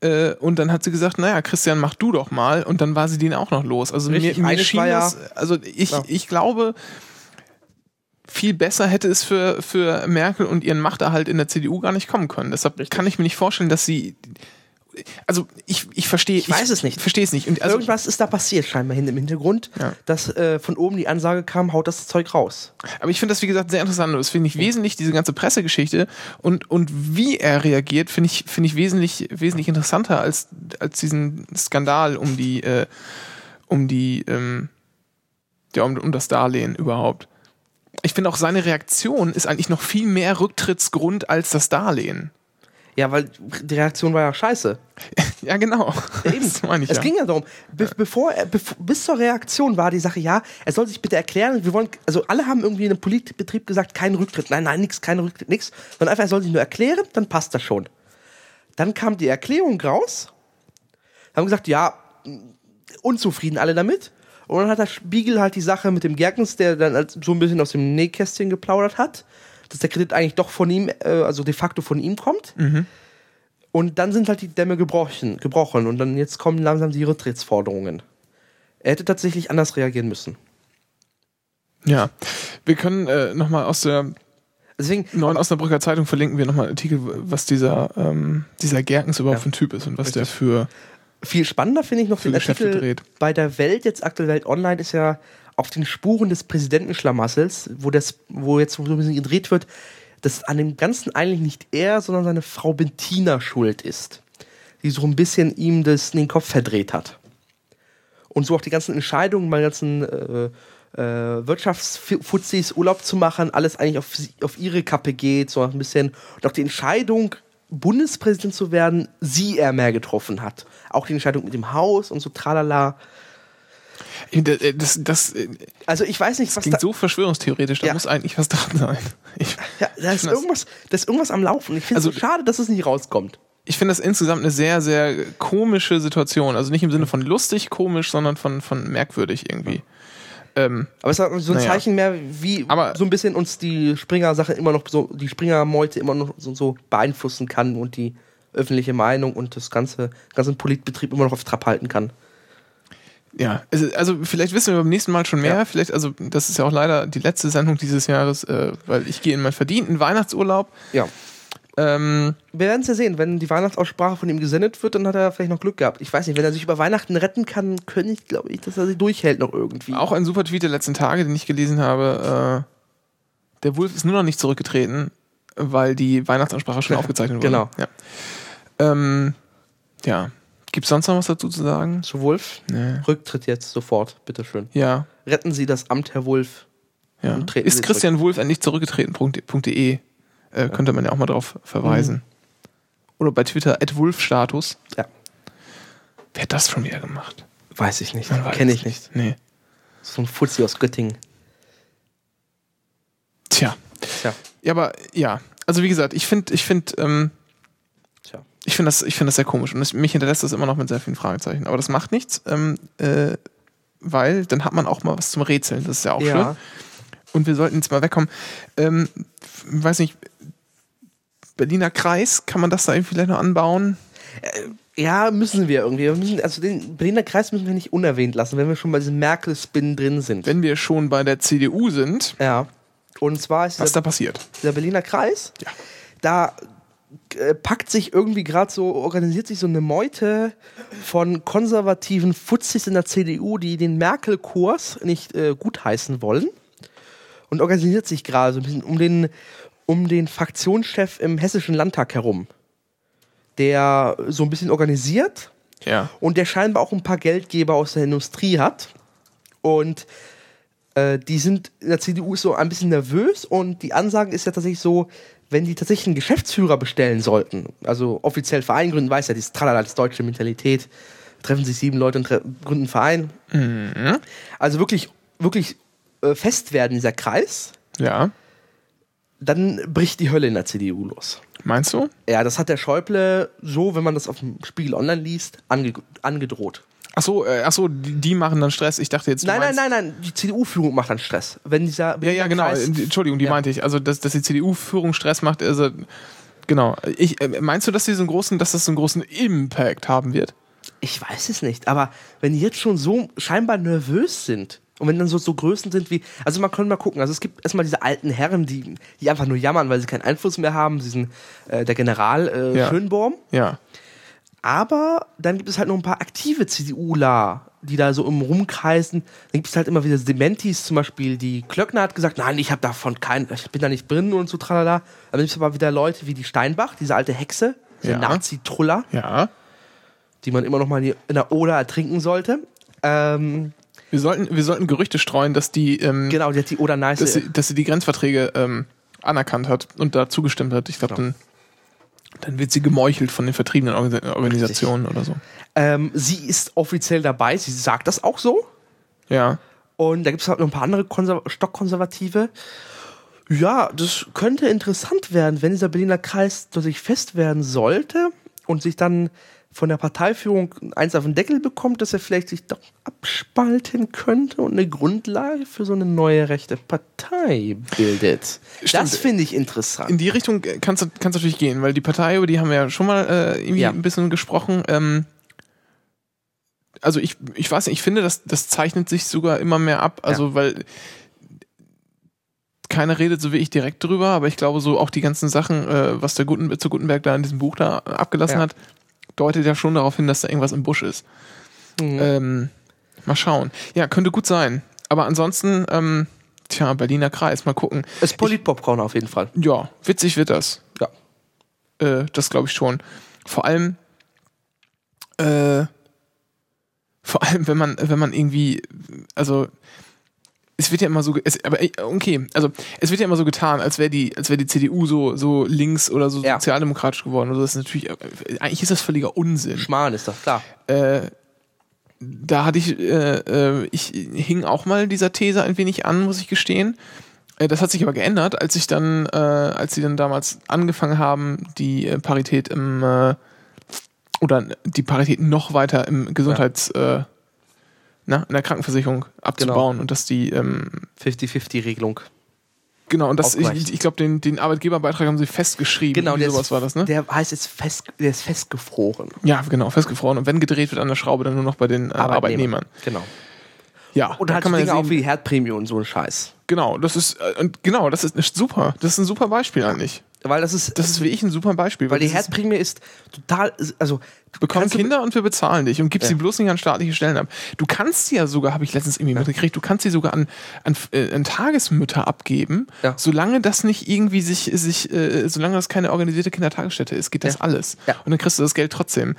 Speaker 1: Äh, und dann hat sie gesagt, naja, Christian, mach du doch mal. Und dann war sie den auch noch los. Also
Speaker 2: Richtig,
Speaker 1: mir, mir schien
Speaker 2: war ja-
Speaker 1: das, also ich,
Speaker 2: Ja.
Speaker 1: ich glaube, viel besser hätte es für, für Merkel und ihren Machterhalt in der CDU gar nicht kommen können. Deshalb kann ich mir nicht vorstellen, dass sie. Also ich, ich verstehe.
Speaker 2: Ich weiß es nicht.
Speaker 1: Verstehe es nicht. Und also,
Speaker 2: Irgendwas ist da passiert, scheinbar hin im Hintergrund,
Speaker 1: Ja.
Speaker 2: dass äh, von oben die Ansage kam, haut das Zeug raus.
Speaker 1: Aber ich finde das, wie gesagt, sehr interessant. Das finde ich wesentlich, diese ganze Pressegeschichte und, und wie er reagiert, finde ich, finde ich wesentlich, wesentlich interessanter als, als diesen Skandal um die, äh, um die, ähm, ja, um, um das Darlehen überhaupt. ich finde auch seine Reaktion ist eigentlich noch viel mehr Rücktrittsgrund als das Darlehen.
Speaker 2: Ja, weil die Reaktion war ja scheiße.
Speaker 1: Ja, genau.
Speaker 2: Eben.
Speaker 1: Das meine ich
Speaker 2: es
Speaker 1: ja.
Speaker 2: ging ja darum, be bevor er, bev bis zur Reaktion war die Sache, ja, er soll sich bitte erklären, wir wollen, also alle haben irgendwie in einem Politbetrieb gesagt, kein Rücktritt, nein, nein, nix, kein Rücktritt, nix, sondern einfach, er soll sich nur erklären, dann passt das schon. Dann kam die Erklärung raus, haben gesagt, ja, unzufrieden alle damit. Und dann hat der Spiegel halt die Sache mit dem Gerkens, der dann halt so ein bisschen aus dem Nähkästchen geplaudert hat, dass der Kredit eigentlich doch von ihm, äh, also de facto von ihm kommt. Und dann sind halt die Dämme gebrochen, gebrochen und dann jetzt kommen langsam die Rücktrittsforderungen. Er hätte tatsächlich anders reagieren müssen.
Speaker 1: Ja. Wir können äh, nochmal aus der
Speaker 2: Deswegen,
Speaker 1: neuen Osnabrücker Zeitung verlinken wir nochmal einen Artikel, was dieser, ähm, dieser Gerkens überhaupt
Speaker 2: Ja.
Speaker 1: für ein Typ ist und was der für.
Speaker 2: viel spannender finde ich noch den Artikel
Speaker 1: dreht.
Speaker 2: bei der Welt, jetzt aktuell Welt Online, ist ja auf den Spuren des Präsidentenschlamassels, wo, das, wo jetzt so ein bisschen gedreht wird, dass an dem Ganzen eigentlich nicht er, sondern seine Frau Bettina schuld ist. Die so ein bisschen ihm das in den Kopf verdreht hat. Und so auch die ganzen Entscheidungen, meine ganzen äh, äh, Wirtschaftsfuzis Urlaub zu machen, alles eigentlich auf, auf ihre Kappe geht, so ein bisschen. Und auch die Entscheidung, Bundespräsident zu werden, sie eher mehr getroffen hat. Auch die Entscheidung mit dem Haus und so tralala.
Speaker 1: Äh, Das, das, äh,
Speaker 2: Also ich weiß nicht, was
Speaker 1: klingt
Speaker 2: da,
Speaker 1: so verschwörungstheoretisch, da
Speaker 2: Ja.
Speaker 1: muss eigentlich was dran sein. Ich,
Speaker 2: ja, da ist
Speaker 1: das-
Speaker 2: irgendwas, da ist irgendwas am Laufen. Ich finde es
Speaker 1: Also-
Speaker 2: so schade, dass es nicht rauskommt.
Speaker 1: ich finde das insgesamt eine sehr, sehr komische Situation. Also nicht im Sinne von lustig komisch, sondern von, von merkwürdig irgendwie. Ähm,
Speaker 2: Aber es ist so ein
Speaker 1: Naja.
Speaker 2: Zeichen mehr, wie
Speaker 1: Aber-
Speaker 2: so ein bisschen uns die Springer-Sache immer noch so, die Springer-Meute immer noch so, so beeinflussen kann und die öffentliche Meinung und das ganze, ganzen Politbetrieb immer noch auf Trab halten kann.
Speaker 1: Ja, also vielleicht wissen wir beim nächsten Mal schon mehr.
Speaker 2: Ja.
Speaker 1: Vielleicht, also das ist ja auch leider die letzte Sendung dieses Jahres, äh, weil ich gehe in meinen verdienten Weihnachtsurlaub.
Speaker 2: Ja.
Speaker 1: Ähm,
Speaker 2: Wir werden es ja sehen. Wenn die Weihnachtsaussprache von ihm gesendet wird, dann hat er vielleicht noch Glück gehabt. Ich weiß nicht, wenn er sich über Weihnachten retten kann, könnte ich, glaube ich, dass er sie durchhält noch irgendwie.
Speaker 1: auch ein super Tweet der letzten Tage, den ich gelesen habe. Äh, der Wolf ist nur noch nicht zurückgetreten, weil die Weihnachtsansprache schon aufgezeichnet wurde.
Speaker 2: Genau.
Speaker 1: Ja. Ähm, ja. Gibt es sonst noch was dazu zu sagen?
Speaker 2: Zu Wolf?
Speaker 1: Nee.
Speaker 2: Rücktritt jetzt sofort, bitteschön.
Speaker 1: Ja.
Speaker 2: Retten Sie das Amt, Herr Wolf.
Speaker 1: ja. Ist Christian Wolf endlich zurückgetreten.de? Äh, könnte man ja auch mal drauf verweisen. Oder bei Twitter, Wolfstatus.
Speaker 2: Ja.
Speaker 1: Wer hat das schon wieder gemacht?
Speaker 2: Weiß ich nicht. Kenne ich nicht.
Speaker 1: Nee.
Speaker 2: So ein Fuzzi aus Göttingen.
Speaker 1: Tja.
Speaker 2: Tja.
Speaker 1: Ja, aber ja. Also wie gesagt, ich finde, ich finde, ähm. Ich finde das, ich finde das sehr komisch und es, mich hinterlässt das immer noch mit sehr vielen Fragezeichen. Aber das macht nichts, ähm, äh, weil dann hat man auch mal was zum Rätseln. Das ist ja auch
Speaker 2: Ja.
Speaker 1: schön. Und wir sollten jetzt mal wegkommen. Ähm, weiß nicht, Berliner Kreis, kann man das da irgendwie vielleicht noch anbauen?
Speaker 2: Ja, müssen wir irgendwie. Wir müssen, also den Berliner Kreis müssen wir nicht unerwähnt lassen, wenn wir schon bei diesem Merkel-Spin drin sind.
Speaker 1: Wenn wir schon bei der CDU sind,
Speaker 2: ja. Und zwar ist
Speaker 1: was
Speaker 2: dieser,
Speaker 1: da passiert?
Speaker 2: dieser Berliner Kreis,
Speaker 1: Ja.
Speaker 2: da äh, packt sich irgendwie gerade so, organisiert sich so eine Meute von konservativen Fuzis in der CDU, die den Merkel-Kurs nicht äh, gutheißen wollen. Und organisiert sich gerade so ein bisschen um den, um den Fraktionschef im Hessischen Landtag herum. Der so ein bisschen organisiert
Speaker 1: Ja.
Speaker 2: und der scheinbar auch ein paar Geldgeber aus der Industrie hat. Und äh, die sind in der CDU ist so ein bisschen nervös und die Ansage ist ja tatsächlich so, wenn die tatsächlich einen Geschäftsführer bestellen sollten, also offiziell Verein gründen, weiß ja, dieses Tralala, das deutsche Mentalität, treffen sich sieben Leute und gründen einen Verein. Also wirklich, wirklich äh, fest werden dieser Kreis,
Speaker 1: Ja.
Speaker 2: dann bricht die Hölle in der CDU los.
Speaker 1: Meinst du?
Speaker 2: Ja, das hat der Schäuble so, wenn man das auf dem Spiegel Online liest, ange angedroht.
Speaker 1: Ach so, äh, ach so, die, die machen dann Stress. Ich dachte jetzt.
Speaker 2: Nein, nein, nein, nein, die CDU-Führung macht dann Stress. Wenn dieser
Speaker 1: Ja, ja, genau.
Speaker 2: Kreis-
Speaker 1: Entschuldigung, die
Speaker 2: Ja.
Speaker 1: meinte ich. Also, dass, dass die CDU-Führung Stress macht, also, genau. Ich, äh, meinst du, dass, die so einen großen, dass das so einen großen Impact haben wird?
Speaker 2: Ich weiß es nicht, aber wenn die jetzt schon so scheinbar nervös sind und wenn dann so, so Größen sind wie, also man kann mal gucken, also es gibt erstmal diese alten Herren, die, die einfach nur jammern, weil sie keinen Einfluss mehr haben, diesen, äh, der General äh,
Speaker 1: Ja.
Speaker 2: Schönborn.
Speaker 1: Ja.
Speaker 2: Aber dann gibt es halt noch ein paar aktive CDUler, die da so im Rumkreisen. Dann gibt es halt immer wieder Dementis, zum Beispiel die Klöckner hat gesagt, nein, ich habe davon keinen, ich bin da nicht drin und so tralala. Aber dann gibt es aber wieder Leute wie die Steinbach, diese alte Hexe, diese
Speaker 1: Ja.
Speaker 2: Nazi-Truller,
Speaker 1: Ja.
Speaker 2: die man immer noch mal in der Oder ertrinken sollte. Ähm,
Speaker 1: Wir sollten, wir sollten Gerüchte streuen, dass die, ähm,
Speaker 2: Genau, die hat die oder nice.
Speaker 1: dass, sie, dass sie die Grenzverträge ähm, anerkannt hat und da zugestimmt hat. Ich glaube,
Speaker 2: Genau.
Speaker 1: dann, dann wird sie gemeuchelt von den vertriebenen Organ Organisationen oder so.
Speaker 2: ähm, sie ist offiziell dabei, sie sagt das auch so.
Speaker 1: Ja.
Speaker 2: Und da gibt es halt noch ein paar andere Konser Stockkonservative. Ja, das könnte interessant werden, wenn dieser Berliner Kreis sich fest werden sollte und sich dann von der Parteiführung eins auf den Deckel bekommt, dass er vielleicht sich doch abspalten könnte und eine Grundlage für so eine neue rechte Partei bildet.
Speaker 1: Stimmt.
Speaker 2: Das finde ich interessant.
Speaker 1: In die Richtung kannst du kannst natürlich gehen, weil die Partei, über die haben wir ja schon mal äh, irgendwie
Speaker 2: Ja.
Speaker 1: ein bisschen gesprochen. Ähm, also ich, ich weiß nicht, ich finde, das, das zeichnet sich sogar immer mehr ab. Also, weil keiner redet so wie ich direkt drüber, aber ich glaube, so auch die ganzen Sachen, äh, was der Guten, zu Gutenberg da in diesem Buch da abgelassen
Speaker 2: Ja.
Speaker 1: hat, deutet ja schon darauf hin, dass da irgendwas im Busch ist.
Speaker 2: Mhm.
Speaker 1: Ähm, mal schauen. Ja, könnte gut sein. Aber ansonsten, ähm, tja, Berliner Kreis, mal gucken.
Speaker 2: Es ist Politpopcorn auf jeden Fall.
Speaker 1: Ja, witzig wird das.
Speaker 2: Ja.
Speaker 1: Äh, das glaube ich schon. Vor allem, äh, vor allem, wenn man, wenn man irgendwie, also es wird ja immer so, es, aber äh, okay, also es wird ja immer so getan, als wäre die, als wäre die CDU so, so links oder so
Speaker 2: Ja.
Speaker 1: sozialdemokratisch geworden. Also das ist natürlich, äh, eigentlich ist das völliger Unsinn.
Speaker 2: Schmarrn ist doch klar.
Speaker 1: Äh, da hatte ich, äh, äh, ich hing auch mal dieser These ein wenig an, muss ich gestehen. Äh, das hat sich aber geändert, als ich dann, äh, als sie dann damals angefangen haben, die Parität im äh, oder die Parität noch weiter im Gesundheits, äh, na, in der Krankenversicherung abzubauen und dass die ähm,
Speaker 2: 50-50-Regelung.
Speaker 1: genau und das ich, ich glaube den den Arbeitgeberbeitrag haben sie festgeschrieben.
Speaker 2: Genau, der
Speaker 1: sowas
Speaker 2: ist,
Speaker 1: war das, ne?
Speaker 2: Der heißt jetzt fest, der ist festgefroren.
Speaker 1: ja, genau, festgefroren. Und wenn gedreht wird an der Schraube, dann nur noch bei den äh, Arbeitnehmern.
Speaker 2: Genau.
Speaker 1: Ja,
Speaker 2: Und halt
Speaker 1: kann man
Speaker 2: Dinge
Speaker 1: ja
Speaker 2: auch
Speaker 1: sehen,
Speaker 2: wie die Herdprämie und so ein Scheiß.
Speaker 1: Genau, das ist äh, und genau, das ist nicht super. Das ist ein super Beispiel eigentlich.
Speaker 2: Weil das ist,
Speaker 1: Das ist wie ich ein super Beispiel.
Speaker 2: weil die
Speaker 1: das ist-
Speaker 2: Herdprämie ist total, also
Speaker 1: du- Kinder und wir bezahlen dich und gibst
Speaker 2: Ja.
Speaker 1: sie bloß nicht an staatliche Stellen ab. Du kannst sie ja sogar, habe ich letztens irgendwie mitgekriegt, du kannst sie sogar an, an, äh, an Tagesmütter abgeben,
Speaker 2: Ja.
Speaker 1: solange das nicht irgendwie sich, sich äh, solange das keine organisierte Kindertagesstätte ist, geht das
Speaker 2: Ja.
Speaker 1: alles.
Speaker 2: Ja.
Speaker 1: Und dann kriegst du das Geld trotzdem.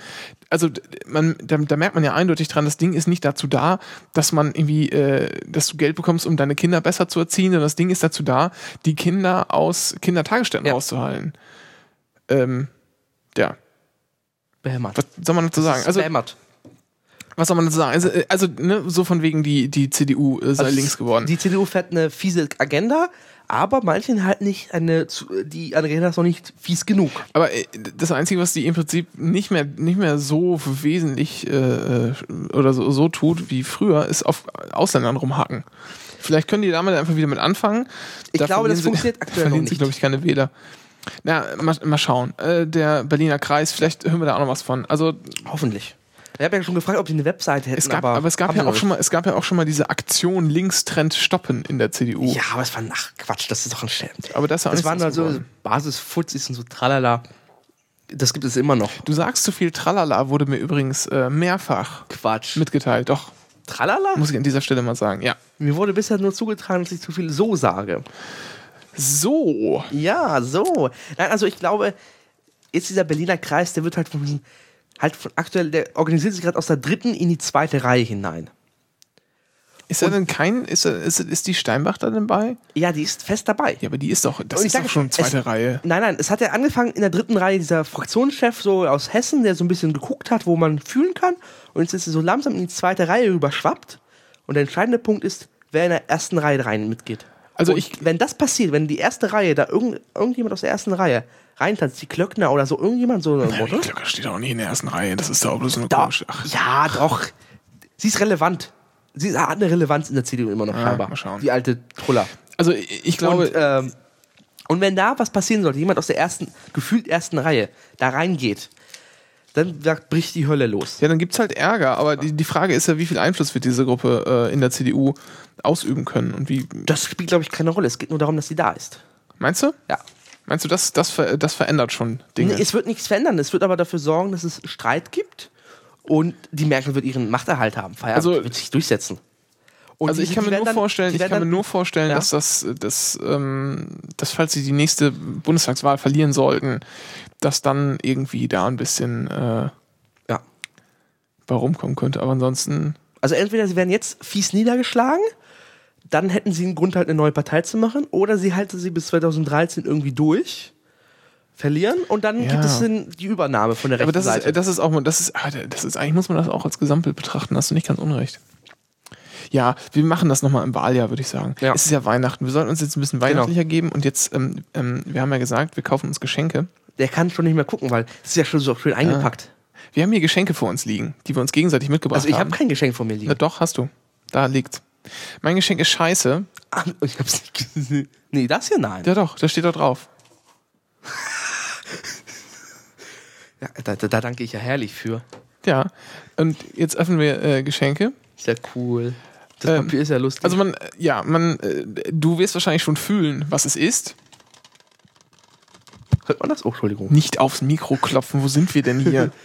Speaker 1: Also man, da, da merkt man ja eindeutig dran, das Ding ist nicht dazu da, dass man irgendwie, äh, dass du Geld bekommst, um deine Kinder besser zu erziehen, sondern das Ding ist dazu da, die Kinder aus Kindertagesstätten
Speaker 2: Ja.
Speaker 1: rauszuhalten. Ähm, ja,
Speaker 2: behämmert.
Speaker 1: was soll man dazu sagen? Also
Speaker 2: behämmert.
Speaker 1: was soll man dazu sagen? Also, äh, also ne, so von wegen die, die CDU äh, sei
Speaker 2: Also
Speaker 1: links geworden.
Speaker 2: Die CDU fährt eine fiese Agenda, aber manchen halt nicht eine, die Agenda ist noch nicht fies genug.
Speaker 1: Aber äh, das Einzige, was die im Prinzip nicht mehr, nicht mehr so wesentlich äh, äh, oder so, so tut wie früher, ist auf Ausländern rumhacken. Vielleicht können die damit einfach wieder mit anfangen.
Speaker 2: Ich
Speaker 1: Da
Speaker 2: glaube, das
Speaker 1: verlieren sie-
Speaker 2: funktioniert aktuell noch
Speaker 1: verlieren sich,
Speaker 2: nicht.
Speaker 1: glaube ich, keine Wähler. Na, mal, mal schauen. Äh, der Berliner Kreis, vielleicht hören wir da auch noch was von. Also
Speaker 2: Hoffentlich. Ich habe ja schon gefragt, ob die eine Webseite hätten,
Speaker 1: es gab, aber, es gab ja auch schon mal, es gab ja auch schon mal diese Aktion Linkstrend stoppen in der CDU.
Speaker 2: Ja, aber es war nach Quatsch, das ist doch ein Schelm.
Speaker 1: Aber das
Speaker 2: Das waren also
Speaker 1: geworden.
Speaker 2: Basisfutzis und so tralala. Das gibt es immer noch.
Speaker 1: Du sagst zu viel Tralala, wurde mir übrigens äh, mehrfach
Speaker 2: Quatsch.
Speaker 1: mitgeteilt. Doch,
Speaker 2: Tralala?
Speaker 1: muss ich an dieser Stelle mal sagen. Ja.
Speaker 2: Mir wurde bisher nur zugetragen, dass ich zu viel so sage.
Speaker 1: So.
Speaker 2: Ja, so. Nein, also ich glaube, jetzt dieser Berliner Kreis, der wird halt von diesen, halt von aktuell, der organisiert sich gerade aus der dritten in die zweite Reihe hinein.
Speaker 1: Ist er denn kein, ist, er, ist, ist die Steinbach da denn bei?
Speaker 2: Ja, die ist fest dabei.
Speaker 1: Ja, aber die ist doch, das ist
Speaker 2: sag
Speaker 1: doch schon
Speaker 2: es-
Speaker 1: zweite Reihe.
Speaker 2: Nein, nein, es hat ja angefangen in der dritten Reihe dieser Fraktionschef so aus Hessen, der so ein bisschen geguckt hat, wo man fühlen kann. Und jetzt ist er so langsam in die zweite Reihe überschwappt. Und der entscheidende Punkt ist, wer in der ersten Reihe rein mitgeht.
Speaker 1: Also
Speaker 2: Und
Speaker 1: ich-
Speaker 2: wenn das passiert, wenn die erste Reihe, da irgend, irgendjemand aus der ersten Reihe reintanzt, die Klöckner oder so, irgendjemand so ein
Speaker 1: Die. Glöcker steht auch nicht in der ersten Reihe. Das ist doch bloß eine
Speaker 2: Da,
Speaker 1: komische. Ach,
Speaker 2: ja, doch. Sie ist relevant. Sie hat eine Relevanz in der CDU immer noch,
Speaker 1: Ja,
Speaker 2: scheinbar.
Speaker 1: mal schauen.
Speaker 2: Die alte Truller.
Speaker 1: also ich ich glaube,
Speaker 2: und, ähm, und wenn da was passieren sollte, jemand aus der ersten, gefühlt ersten Reihe da reingeht, dann bricht die Hölle los.
Speaker 1: ja, dann gibt's halt Ärger. Aber die, die Frage ist ja, wie viel Einfluss wird diese Gruppe äh, in der CDU ausüben können? Und wie,
Speaker 2: Das spielt, glaube ich, keine Rolle. Es geht nur darum, dass sie da ist.
Speaker 1: meinst du?
Speaker 2: Ja.
Speaker 1: Meinst du, das, das, das verändert schon Dinge?
Speaker 2: Nee, es wird nichts verändern. Es wird aber dafür sorgen, dass es Streit gibt und die Merkel wird ihren Machterhalt haben. Feierabend.
Speaker 1: Also-
Speaker 2: wird sich durchsetzen. Und
Speaker 1: also ich kann mir nur
Speaker 2: dann-
Speaker 1: vorstellen, ich kann mir
Speaker 2: dann-
Speaker 1: nur vorstellen,
Speaker 2: Ja.
Speaker 1: dass das, das, ähm, dass falls sie die nächste Bundestagswahl verlieren sollten, dass dann irgendwie da ein bisschen äh,
Speaker 2: Ja.
Speaker 1: bei rumkommen könnte. Aber ansonsten,
Speaker 2: Also entweder sie werden jetzt fies niedergeschlagen, dann hätten sie einen Grund, halt eine neue Partei zu machen, oder sie halten sie bis 2013 irgendwie durch, verlieren und dann
Speaker 1: Ja.
Speaker 2: gibt es die Übernahme von der rechten
Speaker 1: Aber das
Speaker 2: Seite.
Speaker 1: ist, das ist auch, das ist, ah, das ist, eigentlich muss man das auch als Gesamtbild betrachten, hast du nicht ganz unrecht. Ja, wir machen das nochmal im Wahljahr, würde ich sagen.
Speaker 2: Ja.
Speaker 1: Es ist ja Weihnachten. Wir sollten uns jetzt ein bisschen weihnachtlicher geben und jetzt, ähm, ähm, wir haben ja gesagt, wir kaufen uns Geschenke.
Speaker 2: der kann schon nicht mehr gucken, weil es ist ja schon so schön eingepackt.
Speaker 1: Wir haben hier Geschenke vor uns liegen, die wir uns gegenseitig mitgebracht
Speaker 2: Also ich habe
Speaker 1: haben.
Speaker 2: kein Geschenk von mir liegen.
Speaker 1: Na doch, hast du. Da liegt's. Mein Geschenk ist scheiße.
Speaker 2: Ah, ich hab's nicht gesehen. Nee, das hier nein.
Speaker 1: Ja doch, da steht da drauf.
Speaker 2: Ja, da, da, da danke ich ja herrlich für.
Speaker 1: Ja. Und jetzt öffnen wir äh, Geschenke.
Speaker 2: Ist ja cool. Das
Speaker 1: Ähm,
Speaker 2: Papier ist ja lustig.
Speaker 1: Also man, äh, ja, man, äh, du wirst wahrscheinlich schon fühlen, was es ist.
Speaker 2: Hört man das? Oh, Entschuldigung.
Speaker 1: Nicht aufs Mikro klopfen, wo sind wir denn hier?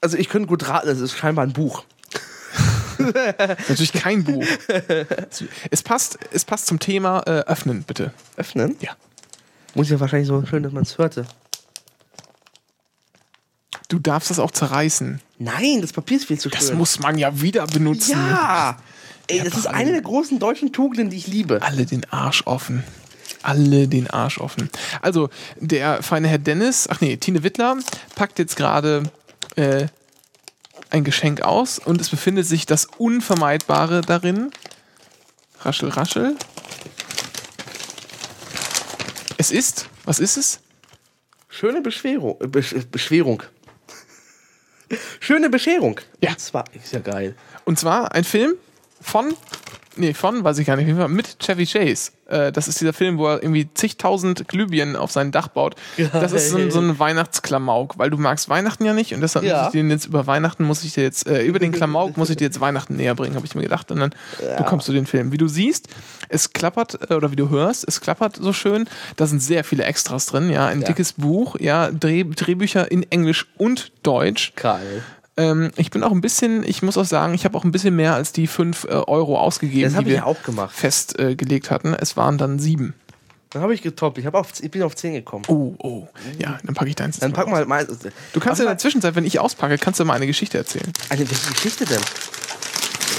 Speaker 2: Also ich könnte gut raten, es ist scheinbar ein Buch.
Speaker 1: Natürlich kein Buch. Es passt, es passt zum Thema äh, öffnen, bitte.
Speaker 2: Öffnen?
Speaker 1: Ja.
Speaker 2: Muss ja wahrscheinlich so schön, dass man es hörte.
Speaker 1: Du darfst das auch zerreißen.
Speaker 2: Nein, das Papier ist viel zu
Speaker 1: Das
Speaker 2: schön.
Speaker 1: muss man ja wieder benutzen.
Speaker 2: ja! Ey, das ist eine der großen deutschen Tugenden, die ich liebe.
Speaker 1: Alle den Arsch offen. Alle den Arsch offen. Also, der feine Herr Dennis, ach nee, Tine Wittler, packt jetzt gerade äh, ein Geschenk aus und es befindet sich das Unvermeidbare darin. Raschel, raschel. Es ist, was ist es?
Speaker 2: Schöne Beschwerung. Besch Beschwerung. Schöne Bescherung.
Speaker 1: Ja.
Speaker 2: Und zwar, ist ja geil.
Speaker 1: Und zwar ein Film von, nee, von, weiß ich gar nicht, auf jeden Fall mit Chevy Chase. Äh, das ist dieser Film, wo er irgendwie zigtausend Glühbirnen auf sein Dach baut. Das ist so ein, so ein Weihnachtsklamauk, weil du magst Weihnachten ja nicht und deshalb
Speaker 2: Ja.
Speaker 1: muss ich den jetzt über Weihnachten, muss ich dir jetzt, äh, über den Klamauk muss ich dir jetzt Weihnachten näher bringen, habe ich mir gedacht. Und dann bekommst du den Film. Wie du siehst, es klappert, äh, oder wie du hörst, es klappert so schön. Da sind sehr viele Extras drin, ja. Ein
Speaker 2: Ja.
Speaker 1: dickes Buch, ja, Dreh, Drehbücher in Englisch und Deutsch.
Speaker 2: Geil.
Speaker 1: Ähm, ich bin auch ein bisschen, ich muss auch sagen, ich habe auch ein bisschen mehr als die 5 äh, Euro ausgegeben,
Speaker 2: Das
Speaker 1: die wir
Speaker 2: ja auch gemacht.
Speaker 1: festgelegt hatten. Es waren dann sieben.
Speaker 2: Dann habe ich getoppt. Ich, auf, ich bin auf 10 gekommen.
Speaker 1: Oh, oh. Ja, dann packe ich deins.
Speaker 2: Dann pack
Speaker 1: mal
Speaker 2: mal.
Speaker 1: Du kannst in
Speaker 2: Aber-
Speaker 1: der Zwischenzeit, wenn ich auspacke, kannst du mal eine Geschichte erzählen.
Speaker 2: Eine welche Geschichte denn?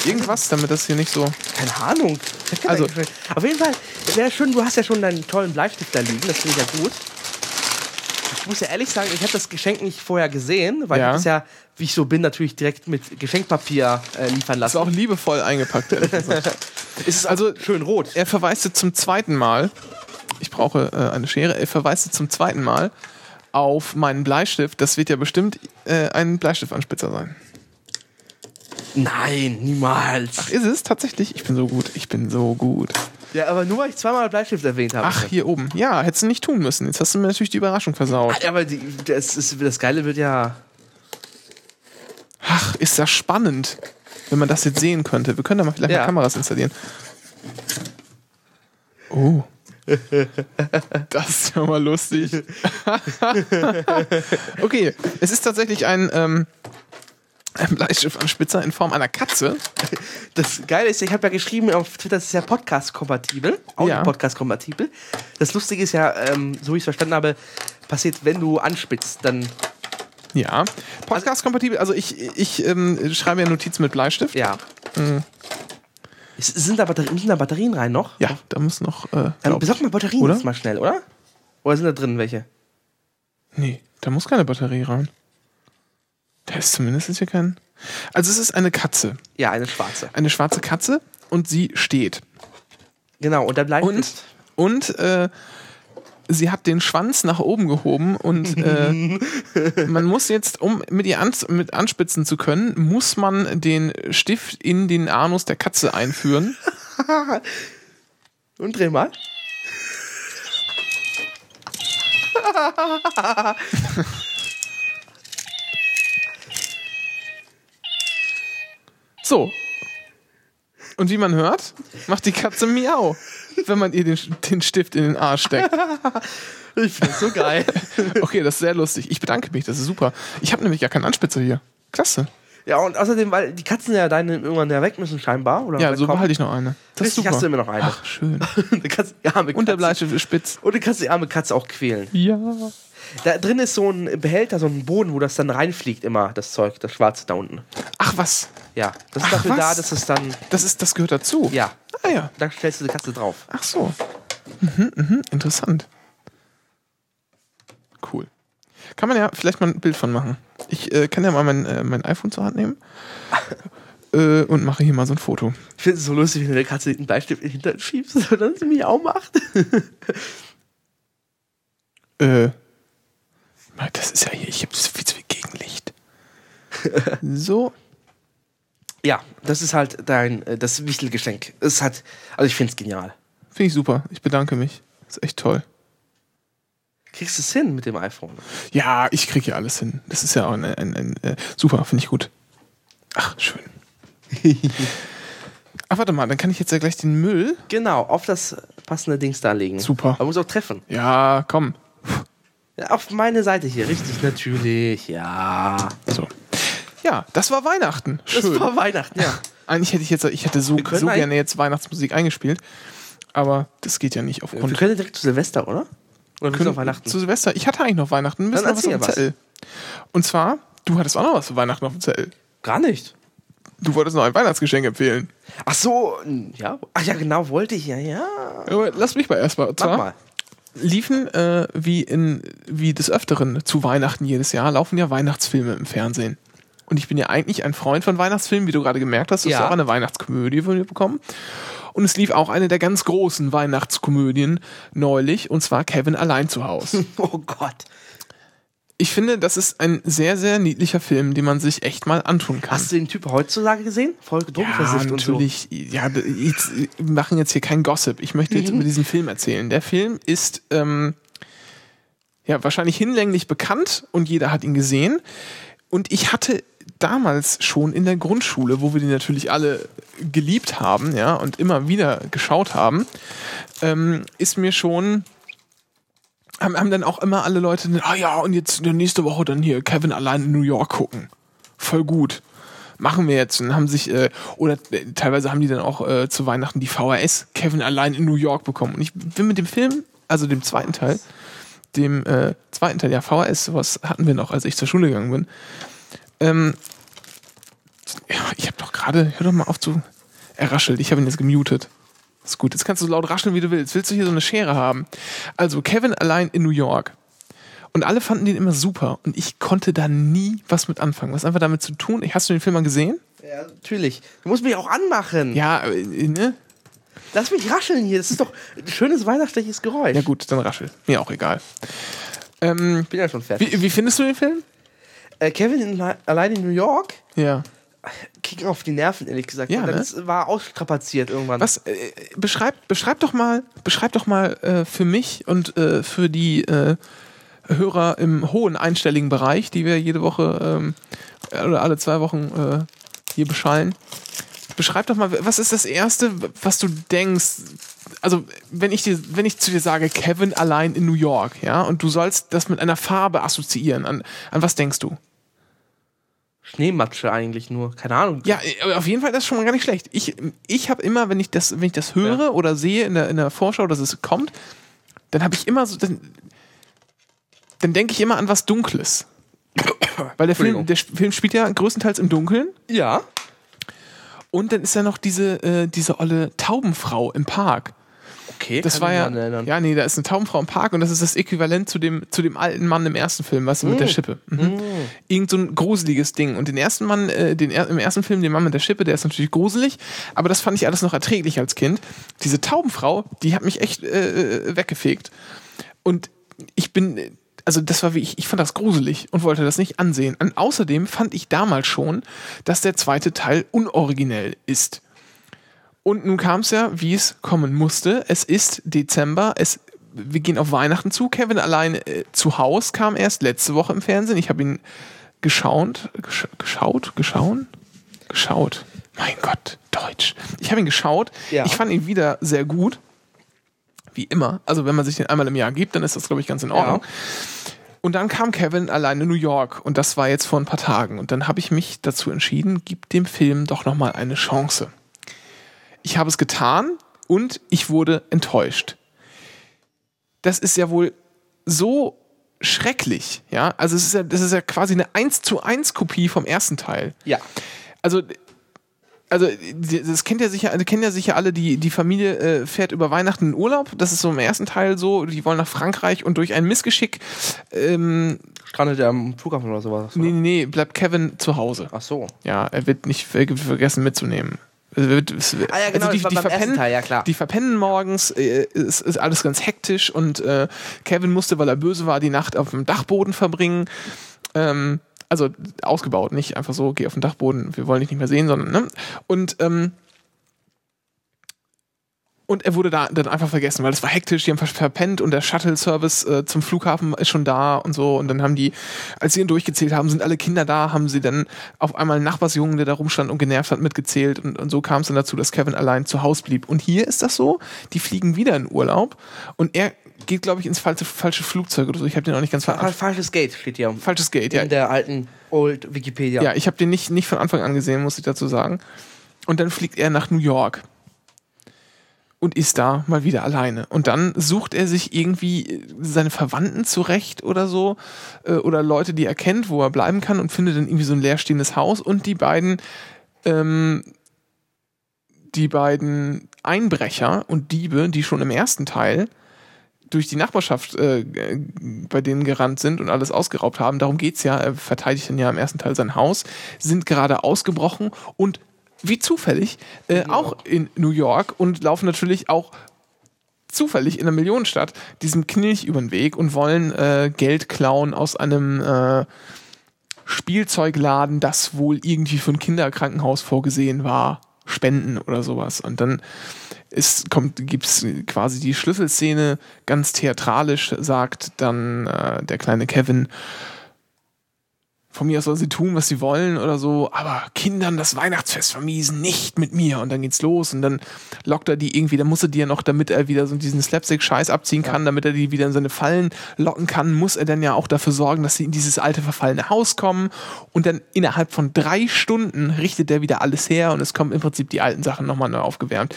Speaker 1: Irgendwas, damit das hier nicht so.
Speaker 2: Keine Ahnung.
Speaker 1: Also-
Speaker 2: Also, auf jeden Fall wäre schön, du hast ja schon deinen tollen Bleistift da liegen, das finde ich ja gut. Ich muss ja ehrlich sagen, ich habe das Geschenk nicht vorher gesehen, weil
Speaker 1: Ja.
Speaker 2: ich das ja, wie ich so bin, natürlich direkt mit Geschenkpapier äh, liefern lassen.
Speaker 1: ist auch liebevoll eingepackt. ehrlich gesagt.
Speaker 2: ist es
Speaker 1: also-
Speaker 2: schön rot.
Speaker 1: er verweist jetzt zum zweiten Mal. Ich brauche äh, eine Schere. Er verweist jetzt zum zweiten Mal auf meinen Bleistift. Das wird ja bestimmt äh, ein Bleistiftanspitzer sein.
Speaker 2: Nein, niemals.
Speaker 1: Ist es tatsächlich? Ich bin so gut. Ich bin so gut.
Speaker 2: Ja, aber nur weil ich zweimal Bleistift erwähnt habe.
Speaker 1: Ach, hier oben. Ja, hättest du nicht tun müssen. Jetzt hast du mir natürlich die Überraschung versaut.
Speaker 2: Ja, aber die, das, ist, das Geile wird ja.
Speaker 1: Ach, ist das spannend, wenn man das jetzt sehen könnte. Wir können da mal vielleicht
Speaker 2: Ja.
Speaker 1: mal Kameras installieren. Oh. Das ist ja mal lustig. okay, es ist tatsächlich ein, ähm, ein Bleistift an Spitzer in Form einer Katze.
Speaker 2: Das Geile ist, ich habe ja geschrieben auf Twitter, das ist ja Podcast-kompatibel. Auch
Speaker 1: Ja.
Speaker 2: Podcast-kompatibel. Das Lustige ist ja, ähm, so wie ich es verstanden habe, passiert, wenn du anspitzt, dann.
Speaker 1: Ja. Podcast-kompatibel. Also ich, ich ähm, schreibe ja Notizen mit Bleistift.
Speaker 2: Ja. Es sind, da Batterien, sind da Batterien rein noch?
Speaker 1: Ja, da muss noch. Äh,
Speaker 2: Dann
Speaker 1: glaub
Speaker 2: besorg mal Batterien
Speaker 1: Oder?
Speaker 2: jetzt mal schnell, oder? Oder sind da drin welche?
Speaker 1: Nee, da muss keine Batterie rein. Da ist zumindest hier kein. Also es ist eine Katze.
Speaker 2: Ja, eine schwarze.
Speaker 1: Eine schwarze Katze und sie steht.
Speaker 2: Genau, und der Bleistift.
Speaker 1: Und, und äh, sie hat den Schwanz nach oben gehoben und äh, man muss jetzt, um mit ihr an, mit anspitzen zu können, muss man den Stift in den Anus der Katze einführen.
Speaker 2: Und dreh mal.
Speaker 1: So. Und wie man hört, macht die Katze miau, wenn man ihr den, den Stift in den Arsch steckt.
Speaker 2: Ich find's so geil.
Speaker 1: Okay, das ist sehr lustig. Ich bedanke mich, das ist super. Ich habe nämlich gar keinen Anspitzer hier. Klasse.
Speaker 2: ja, und außerdem, weil die Katzen ja deine irgendwann ja weg müssen, scheinbar. Oder
Speaker 1: Ja, so behalte ich noch eine. Das ist
Speaker 2: Richtig,
Speaker 1: super.
Speaker 2: hast du immer noch eine.
Speaker 1: Ach, schön.
Speaker 2: Kannst
Speaker 1: Und der Bleistift ist spitz.
Speaker 2: Und du kannst die arme Katze auch quälen.
Speaker 1: Ja.
Speaker 2: Da drin ist so ein Behälter, so ein Boden, wo das dann reinfliegt, immer, das Zeug, das Schwarze da unten.
Speaker 1: Ach was.
Speaker 2: Ja, das ist
Speaker 1: Ach,
Speaker 2: dafür da,
Speaker 1: was?
Speaker 2: dass es dann.
Speaker 1: Das, ist, das gehört dazu.
Speaker 2: Ja,
Speaker 1: Ah ja.
Speaker 2: da stellst du die Katze drauf.
Speaker 1: Ach so. Mhm, mhm, interessant. Cool. Kann man ja vielleicht mal ein Bild von machen. Ich äh, kann ja mal mein, äh, mein iPhone zur Hand nehmen äh, und mache hier mal so ein Foto.
Speaker 2: Ich finde es so lustig, wenn du der Katze den Bleistift in den Hintern schiebst und dann sie mich auch macht.
Speaker 1: Äh, das ist ja hier, ich habe viel zu viel Gegenlicht. So.
Speaker 2: Ja, das ist halt dein, äh, das Wichtelgeschenk. Es hat, also ich finde es genial.
Speaker 1: Finde ich super. Ich bedanke mich. ist echt toll.
Speaker 2: Kriegst du es hin mit dem iPhone?
Speaker 1: Ja, ich kriege ja alles hin. Das ist ja auch ein, ein, ein äh, super, finde ich gut. Ach, schön. Ach, warte mal, dann kann ich jetzt ja gleich den Müll.
Speaker 2: Genau, auf das passende Dings da legen.
Speaker 1: Super.
Speaker 2: Man muss auch treffen.
Speaker 1: Ja, komm.
Speaker 2: Auf meine Seite hier, richtig, natürlich, ja.
Speaker 1: So. Ja, das war Weihnachten. Schön.
Speaker 2: Das war Weihnachten, ja.
Speaker 1: Eigentlich hätte ich jetzt, ich hätte so, so gerne jetzt Weihnachtsmusik eingespielt. Aber das geht ja nicht
Speaker 2: Wir
Speaker 1: aufgrund
Speaker 2: können direkt zu Silvester, oder? Oder können auf Weihnachten?
Speaker 1: Zu Silvester. Ich hatte eigentlich noch Weihnachten.
Speaker 2: Dann
Speaker 1: noch was auf dem Zettel. Und zwar, du hattest auch noch was für Weihnachten auf dem Zettel.
Speaker 2: Gar nicht.
Speaker 1: Du wolltest noch ein Weihnachtsgeschenk empfehlen.
Speaker 2: Ach so, ja. Ach ja, genau, wollte ich ja, ja.
Speaker 1: Aber lass mich mal erstmal.
Speaker 2: Mach
Speaker 1: zwar
Speaker 2: mal.
Speaker 1: liefen äh, wie in wie des Öfteren zu Weihnachten jedes Jahr laufen ja Weihnachtsfilme im Fernsehen. Und ich bin ja eigentlich ein Freund von Weihnachtsfilmen, wie du gerade gemerkt hast. Du hast
Speaker 2: Ja.
Speaker 1: ja auch eine Weihnachtskomödie von mir bekommen. Und es lief auch eine der ganz großen Weihnachtskomödien neulich, und zwar Kevin allein zu Hause.
Speaker 2: Oh Gott.
Speaker 1: Ich finde, das ist ein sehr, sehr niedlicher Film, den man sich echt mal antun kann.
Speaker 2: Hast du den Typ heutzutage gesehen? Voll
Speaker 1: ja,
Speaker 2: drogenversifft und so.
Speaker 1: natürlich. Ja, jetzt, wir machen jetzt hier kein Gossip. Ich möchte
Speaker 2: Mhm.
Speaker 1: jetzt über diesen Film erzählen. Der Film ist ähm, ja wahrscheinlich hinlänglich bekannt und jeder hat ihn gesehen. Und ich hatte damals schon in der Grundschule, wo wir den natürlich alle geliebt haben, ja, und immer wieder geschaut haben, ähm, ist mir schon haben, haben dann auch immer alle Leute, ah ja, und jetzt nächste Woche dann hier Kevin allein in New York gucken. Voll gut. Machen wir jetzt. Und haben sich, äh, oder äh, teilweise haben die dann auch äh, zu Weihnachten die VHS Kevin allein in New York bekommen. Und ich bin mit dem Film, also dem zweiten Teil, dem äh, zweiten Teil, ja, VHS, sowas hatten wir noch, als ich zur Schule gegangen bin. Ähm, ich habe doch gerade, hör doch mal auf zu. Er raschelt, ich habe ihn jetzt gemutet. Ist gut, jetzt kannst du so laut rascheln, wie du willst. Willst du hier so eine Schere haben? Also, Kevin allein in New York. Und alle fanden den immer super. Und ich konnte da nie was mit anfangen. Was einfach damit zu tun? Hast du den Film mal gesehen?
Speaker 2: Ja, natürlich. Du musst mich auch anmachen.
Speaker 1: Ja, äh, ne?
Speaker 2: Lass mich rascheln hier. Das ist doch ein schönes weihnachtliches Geräusch.
Speaker 1: Ja, gut, dann raschel. Mir auch egal. Ähm,
Speaker 2: Ich bin ja schon fertig.
Speaker 1: wie, wie findest du den Film?
Speaker 2: Äh, Kevin in, allein in New York
Speaker 1: Ja.
Speaker 2: ging auf die Nerven, ehrlich gesagt.
Speaker 1: Ja, ne?
Speaker 2: Das war ausstrapaziert irgendwann.
Speaker 1: Was, äh, beschreib, beschreib doch mal, beschreib doch mal äh, für mich und äh, für die äh, Hörer im hohen einstelligen Bereich, die wir jede Woche ähm, oder alle zwei Wochen äh, hier beschallen. Beschreib doch mal, was ist das Erste, was du denkst? Also, wenn ich, dir, wenn ich zu dir sage, Kevin allein in New York, ja, und du sollst das mit einer Farbe assoziieren, an, an was denkst du?
Speaker 2: Schneematsche eigentlich nur. Keine Ahnung.
Speaker 1: Ja, äh, auf jeden Fall, das ist schon mal gar nicht schlecht. Ich, ich habe immer, wenn ich das, wenn ich das höre
Speaker 2: Ja.
Speaker 1: oder sehe in der, in der Vorschau, dass es kommt, dann habe ich immer so, dann, dann denke ich immer an was Dunkles. Weil der Film, der Film spielt ja größtenteils im Dunkeln
Speaker 2: Ja.
Speaker 1: und dann ist ja noch diese, äh, diese olle Taubenfrau im Park.
Speaker 2: Okay,
Speaker 1: Das war ja, ja, nee, da ist eine Taubenfrau im Park und das ist das Äquivalent zu dem, zu dem alten Mann im ersten Film, weißt du, mit der Schippe. Mhm. Irgend so ein gruseliges Ding. Und den ersten Mann, äh, den, er- im ersten Film, den Mann mit der Schippe, der ist natürlich gruselig, aber das fand ich alles noch erträglich als Kind. Diese Taubenfrau, die hat mich echt äh, äh, weggefegt. Und ich bin, also das war wie ich, ich fand das gruselig und wollte das nicht ansehen. Und außerdem fand ich damals schon, dass der zweite Teil unoriginell ist. Und nun kam es ja, wie es kommen musste. Es ist Dezember, es, wir gehen auf Weihnachten zu. Kevin allein äh, zu Haus kam erst letzte Woche im Fernsehen. Ich habe ihn geschaut, gesch geschaut, geschaut, geschaut. Mein Gott, Deutsch. Ich habe ihn geschaut.
Speaker 2: Ja.
Speaker 1: Ich fand ihn wieder sehr gut. Wie immer. Also wenn man sich den einmal im Jahr gibt, dann ist das, glaube ich, ganz in Ordnung. Und dann kam Kevin allein in New York und das war jetzt vor ein paar Tagen. Und dann habe ich mich dazu entschieden, gib dem Film doch nochmal eine Chance. Ich habe es getan und ich wurde enttäuscht. Das ist ja wohl so schrecklich, ja. Also es ist ja, das ist ja quasi eine 1 zu 1 Kopie vom ersten Teil.
Speaker 2: Ja.
Speaker 1: Also also das kennt ja sicher, kennen ja sicher alle, die, die Familie äh, fährt über Weihnachten in Urlaub. Das ist so im ersten Teil so, die wollen nach Frankreich und durch ein Missgeschick, ähm,
Speaker 2: Strandet er am Flughafen oder sowas?
Speaker 1: nee, nee, nee, bleibt Kevin zu Hause.
Speaker 2: Ach so.
Speaker 1: Ja, er wird nicht ver vergessen mitzunehmen.
Speaker 2: Ah ja, genau,
Speaker 1: also die, die, verpennen,
Speaker 2: Teil, ja, klar.
Speaker 1: die verpennen morgens, äh, es ist alles ganz hektisch und äh, Kevin musste, weil er böse war, die Nacht auf dem Dachboden verbringen. Ähm, also ausgebaut, nicht einfach so, geh auf den Dachboden, wir wollen dich nicht mehr sehen, sondern, ne? Und, ähm, und er wurde da dann einfach vergessen, weil es war hektisch, die haben ver- verpennt und der Shuttle-Service äh, zum Flughafen ist schon da und so. Und dann haben die, als sie ihn durchgezählt haben, sind alle Kinder da, haben sie dann auf einmal einen Nachbarsjungen, der da rumstand und genervt hat, mitgezählt. Und, und so kam es dann dazu, dass Kevin allein zu Hause blieb. Und hier ist das so, die fliegen wieder in Urlaub und er geht, glaube ich, ins falsche, falsche Flugzeug oder so. Ich habe den auch nicht ganz verstanden.
Speaker 2: Falsches Gate steht hier
Speaker 1: Falsches Gate, ja.
Speaker 2: in der alten Old Wikipedia.
Speaker 1: Ja, ich habe den nicht, nicht von Anfang an gesehen, muss ich dazu sagen. Und dann fliegt er nach New York und ist da mal wieder alleine. Und dann sucht er sich irgendwie seine Verwandten zurecht oder so äh, oder Leute, die er kennt, wo er bleiben kann und findet dann irgendwie so ein leerstehendes Haus und die beiden ähm, die beiden Einbrecher und Diebe, die schon im ersten Teil durch die Nachbarschaft äh, äh, bei denen gerannt sind und alles ausgeraubt haben, darum geht's ja, er verteidigt dann ja im ersten Teil sein Haus, sind gerade ausgebrochen und wie zufällig äh, auch in New York und laufen natürlich auch zufällig in der Millionenstadt diesem Knilch über den Weg und wollen äh, Geld klauen aus einem äh, Spielzeugladen, das wohl irgendwie für ein Kinderkrankenhaus vorgesehen war, spenden oder sowas. Und dann ist, kommt, gibt's quasi die Schlüsselszene, ganz theatralisch sagt dann äh, der kleine Kevin, von mir aus soll sie tun, was sie wollen oder so, aber Kindern das Weihnachtsfest vermiesen, nicht mit mir. Und dann geht's los und dann lockt er die irgendwie, dann muss er die ja noch, damit er wieder so diesen Slapstick-Scheiß abziehen kann, damit er die wieder in seine Fallen locken kann, muss er dann ja auch dafür sorgen, dass sie in dieses alte verfallene Haus kommen. Und dann innerhalb von drei Stunden richtet er wieder alles her und es kommen im Prinzip die alten Sachen nochmal neu aufgewärmt.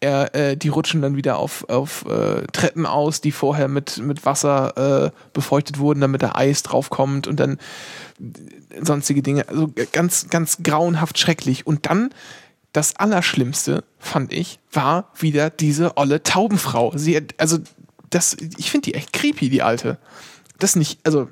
Speaker 1: Er, äh, die rutschen dann wieder auf, auf äh, Treppen aus, die vorher mit, mit Wasser äh, befeuchtet wurden, damit da Eis draufkommt und dann sonstige Dinge. Also ganz, ganz grauenhaft schrecklich. Und dann das Allerschlimmste, fand ich, war wieder diese olle Taubenfrau. Sie also, das, ich finde die echt creepy, die alte. Das nicht, also,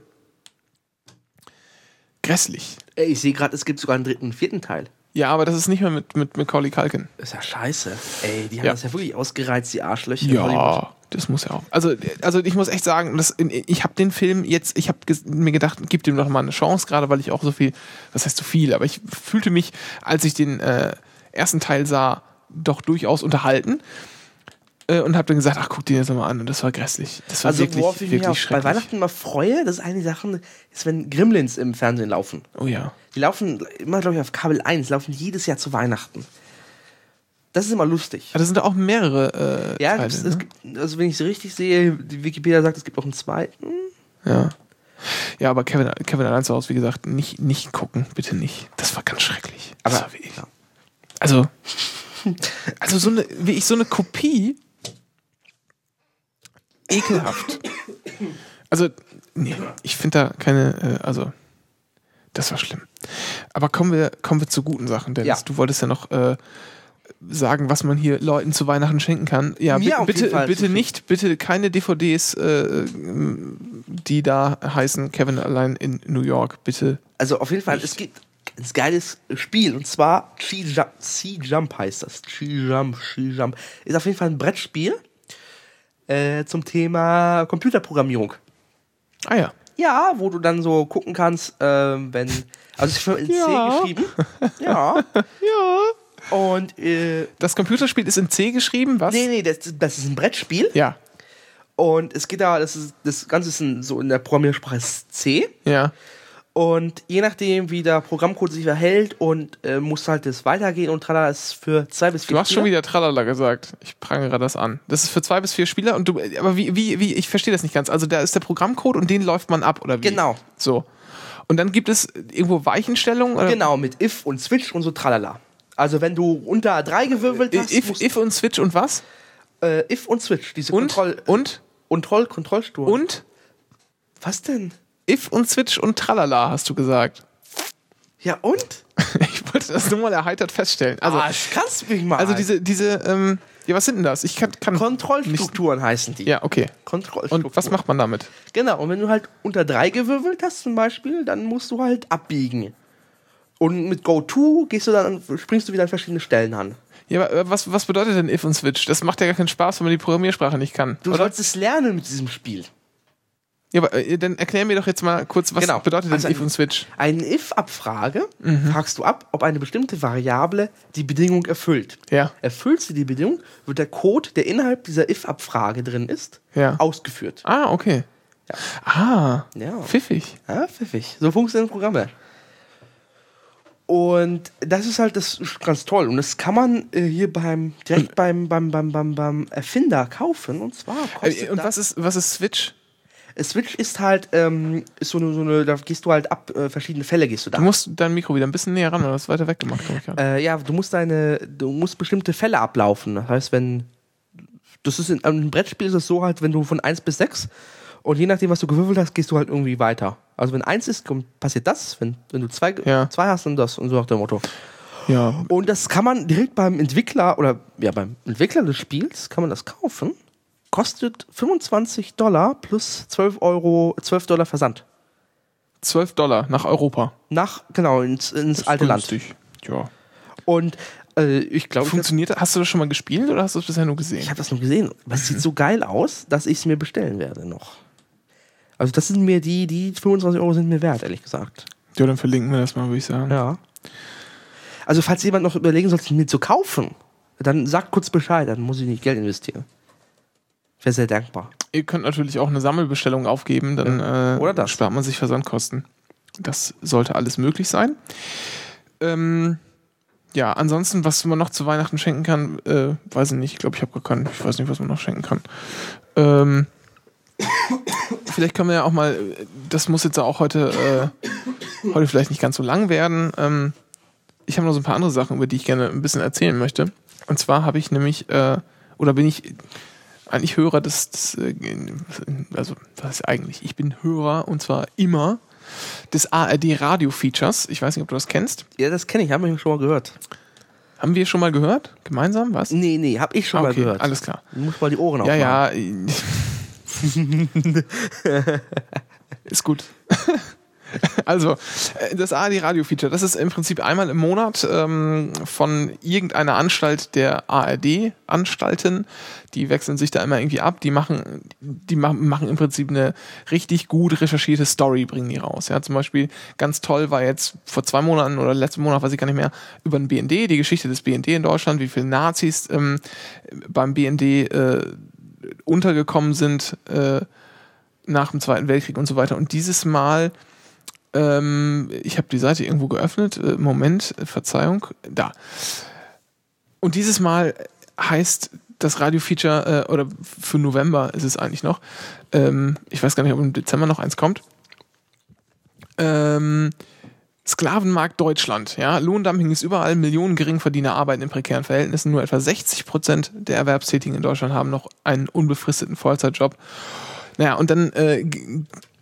Speaker 1: grässlich.
Speaker 2: Ich sehe gerade, es gibt sogar einen dritten vierten Teil.
Speaker 1: Ja, aber das ist nicht mehr mit, mit Macaulay Culkin.
Speaker 2: Ist ja scheiße. Ey, die haben
Speaker 1: Ja.
Speaker 2: das ja wirklich ausgereizt, die Arschlöcher.
Speaker 1: Ja, das muss ja auch. Also, also ich muss echt sagen, das, ich habe den Film jetzt, ich habe mir gedacht, gib dem noch mal eine Chance, gerade weil ich auch so viel, was heißt so viel, aber ich fühlte mich, als ich den äh, ersten Teil sah, doch durchaus unterhalten. Äh, und habe dann gesagt, ach, guck dir das mal an. Und das war grässlich. Das war
Speaker 2: Also,
Speaker 1: wirklich,
Speaker 2: worauf ich mich
Speaker 1: wirklich
Speaker 2: auch bei. Weihnachten mal freue, das ist eine Sache, ist, wenn Gremlins im Fernsehen laufen.
Speaker 1: Oh ja.
Speaker 2: Die laufen immer, glaube ich, auf Kabel 1, laufen jedes Jahr zu Weihnachten. Das ist immer lustig.
Speaker 1: Aber da sind auch mehrere äh,
Speaker 2: Ja,
Speaker 1: Teile.
Speaker 2: es,
Speaker 1: ne?
Speaker 2: es gibt, also wenn ich es richtig sehe, die Wikipedia sagt, es gibt auch einen zweiten.
Speaker 1: Ja. Ja, aber Kevin, Kevin allein zu Hause, wie gesagt, nicht, nicht gucken, bitte nicht. Das war ganz schrecklich. Das
Speaker 2: Aber-
Speaker 1: war wirklich, also, also so eine, wie ich so eine Kopie, ekelhaft. Also, nee, ich finde da keine, äh, also, das war schlimm. Aber kommen wir, kommen wir zu guten Sachen, Dennis.
Speaker 2: Ja.
Speaker 1: Du wolltest ja noch äh, sagen, was man hier Leuten zu Weihnachten schenken kann. Ja, bi- bitte, bitte nicht, bitte keine DVDs, äh, die da heißen Kevin allein in New York. Bitte.
Speaker 2: Also auf jeden Fall, es gibt ein geiles Spiel und zwar Chi-Jump Chi-Jump heißt das. Chi-Jump, Chi-Jump. Ist auf jeden Fall ein Brettspiel äh, zum Thema Computerprogrammierung.
Speaker 1: Ah ja.
Speaker 2: Ja, wo du dann so gucken kannst, ähm, wenn. Also es ist für in
Speaker 1: Ja.
Speaker 2: C geschrieben. Ja.
Speaker 1: Ja.
Speaker 2: Und äh,
Speaker 1: Das Computerspiel ist in C geschrieben, was?
Speaker 2: nee, nee, das, das ist ein Brettspiel.
Speaker 1: Ja.
Speaker 2: Und es geht da, das ist das Ganze ist in, so in der Programmiersprache C.
Speaker 1: Ja.
Speaker 2: Und je nachdem, wie der Programmcode sich verhält und äh, muss halt das weitergehen und tralala ist für zwei bis vier
Speaker 1: Du hast schon
Speaker 2: Spieler.
Speaker 1: wieder Tralala gesagt. Ich prangere das an. Das ist für zwei bis vier Spieler und du, aber wie, wie, wie, ich verstehe das nicht ganz. Also da ist der Programmcode und den läuft man ab, oder wie?
Speaker 2: Genau.
Speaker 1: So. Und dann gibt es irgendwo Weichenstellungen? Oder?
Speaker 2: Genau, mit if und switch und so tralala. Also wenn du unter drei gewürfelt hast,
Speaker 1: If,
Speaker 2: musst,
Speaker 1: if und Switch und was?
Speaker 2: äh, if und switch, diese
Speaker 1: Und?
Speaker 2: Kontroll
Speaker 1: Und?
Speaker 2: Kontroll Kontrollstuhl.
Speaker 1: Und?
Speaker 2: was denn?
Speaker 1: If und Switch und Tralala, hast du gesagt.
Speaker 2: Ja und?
Speaker 1: Ich wollte das nur mal erheitert feststellen. Also,
Speaker 2: ah, kannst mich mal.
Speaker 1: also diese, diese, ähm, ja, was sind denn das? Ich kann, kann
Speaker 2: Kontrollstrukturen heißen die.
Speaker 1: Ja, okay.
Speaker 2: Kontrollstrukturen.
Speaker 1: Und was macht man damit?
Speaker 2: Genau, und wenn du halt unter drei gewürfelt hast zum Beispiel, dann musst du halt abbiegen. Und mit Go-To gehst du dann, springst du wieder an verschiedene Stellen an.
Speaker 1: Ja, aber äh, was, was bedeutet denn If und Switch? Das macht ja gar keinen Spaß, wenn man die Programmiersprache nicht kann.
Speaker 2: Du
Speaker 1: oder?
Speaker 2: sollst es lernen mit diesem Spiel.
Speaker 1: Ja, aber äh, dann erklär mir doch jetzt mal kurz, was
Speaker 2: Genau.
Speaker 1: bedeutet denn
Speaker 2: Also
Speaker 1: If und Switch?
Speaker 2: Eine If-Abfrage fragst du ab, ob eine bestimmte Variable die Bedingung erfüllt.
Speaker 1: Ja.
Speaker 2: Erfüllst du die Bedingung, wird der Code, der innerhalb dieser If-Abfrage drin ist,
Speaker 1: Ja.
Speaker 2: ausgeführt.
Speaker 1: Ah, okay.
Speaker 2: Ja.
Speaker 1: Ah,
Speaker 2: Ja.
Speaker 1: pfiffig.
Speaker 2: Ja, pfiffig. So funktionieren Programme. Und das ist halt das ist ganz toll. Und das kann man äh, hier beim direkt beim, beim, beim, beim, beim Erfinder kaufen. Und zwar kostet
Speaker 1: Äh, Und
Speaker 2: das-
Speaker 1: was ist, was ist Switch?
Speaker 2: Switch ist halt ähm, ist so eine, so eine, da gehst du halt ab, äh, verschiedene Fälle gehst du da.
Speaker 1: Du musst dein Mikro wieder ein bisschen näher ran, weil du hast weiter weg gemacht. ja.
Speaker 2: Äh, ja, du musst deine, du musst bestimmte Fälle ablaufen. Das heißt, wenn das ist in einem Brettspiel ist es so halt, wenn du von 1 bis 6 und je nachdem, was du gewürfelt hast, gehst du halt irgendwie weiter. Also wenn 1 ist, kommt, passiert das, wenn, wenn du 2
Speaker 1: Ja.
Speaker 2: zwei hast, dann das und so nach dem Motto.
Speaker 1: ja.
Speaker 2: Und das kann man direkt beim Entwickler oder ja, beim Entwickler des Spiels kann man das kaufen. Kostet 25 Dollar plus 12 Euro, 12 Dollar Versand.
Speaker 1: 12 Dollar nach Europa.
Speaker 2: Nach, genau, ins, ins alte Land.
Speaker 1: günstig. Ja.
Speaker 2: Und äh, ich glaube,
Speaker 1: Funktioniert das? Hast du das schon mal gespielt oder hast du es bisher nur gesehen?
Speaker 2: ich habe das nur gesehen. Aber es sieht so geil aus, dass ich es mir bestellen werde noch. Also das sind mir die, die 25 Euro sind mir wert, ehrlich gesagt.
Speaker 1: Ja, dann verlinken wir das mal, würde ich sagen.
Speaker 2: Ja. Also falls jemand noch überlegen sollte, mir zu kaufen, dann sagt kurz Bescheid, dann muss ich nicht Geld investieren. Wäre sehr dankbar.
Speaker 1: Ihr könnt natürlich auch eine Sammelbestellung aufgeben, dann äh,
Speaker 2: Oder das.
Speaker 1: spart man sich Versandkosten. Das sollte alles möglich sein. Ähm, ja, ansonsten, was man noch zu Weihnachten schenken kann, äh, weiß ich nicht. Ich glaube, ich habe gar keinen. Ich weiß nicht, was man noch schenken kann. Ähm, vielleicht können wir ja auch mal, äh, das muss jetzt auch heute, äh, heute vielleicht nicht ganz so lang werden. Ähm, ich habe noch so ein paar andere Sachen, über die ich gerne ein bisschen erzählen möchte. Und zwar habe ich nämlich, äh, oder bin ich eigentlich Hörer des, des äh, also was ist eigentlich? Ich bin Hörer und zwar immer des ARD Radio Features. Ich weiß nicht, ob du das kennst.
Speaker 2: Ja, das kenne ich, habe ich schon mal gehört.
Speaker 1: Haben wir schon mal gehört? Gemeinsam? Was?
Speaker 2: Nee, nee, habe ich schon mal
Speaker 1: okay,
Speaker 2: gehört.
Speaker 1: alles klar.
Speaker 2: Du musst mal die Ohren
Speaker 1: Ja,
Speaker 2: aufmachen.
Speaker 1: ja. Ist gut. Also, äh, das ARD Radio Feature, das ist im Prinzip einmal im Monat ähm, von irgendeiner Anstalt der ARD-Anstalten. Die wechseln sich da immer irgendwie ab. Die machen, die ma machen im Prinzip eine richtig gut recherchierte Story, bringen die raus. Ja, zum Beispiel ganz toll war jetzt vor zwei Monaten oder letzten Monat, weiß ich gar nicht mehr, über den BND, die Geschichte des BND in Deutschland, wie viele Nazis ähm, beim BND äh, untergekommen sind äh, nach dem Zweiten Weltkrieg und so weiter. Und dieses Mal, ähm, ich habe die Seite irgendwo geöffnet, äh, Moment, Verzeihung, da. Und dieses Mal heißt das Radio-Feature, äh, oder für November ist es eigentlich noch, ähm, ich weiß gar nicht, ob im Dezember noch eins kommt, ähm, Sklavenmarkt Deutschland. Ja, Lohndumping ist überall. Millionen Geringverdiener arbeiten in prekären Verhältnissen. Nur etwa 60 Prozent der Erwerbstätigen in Deutschland haben noch einen unbefristeten Vollzeitjob. Naja, und dann äh,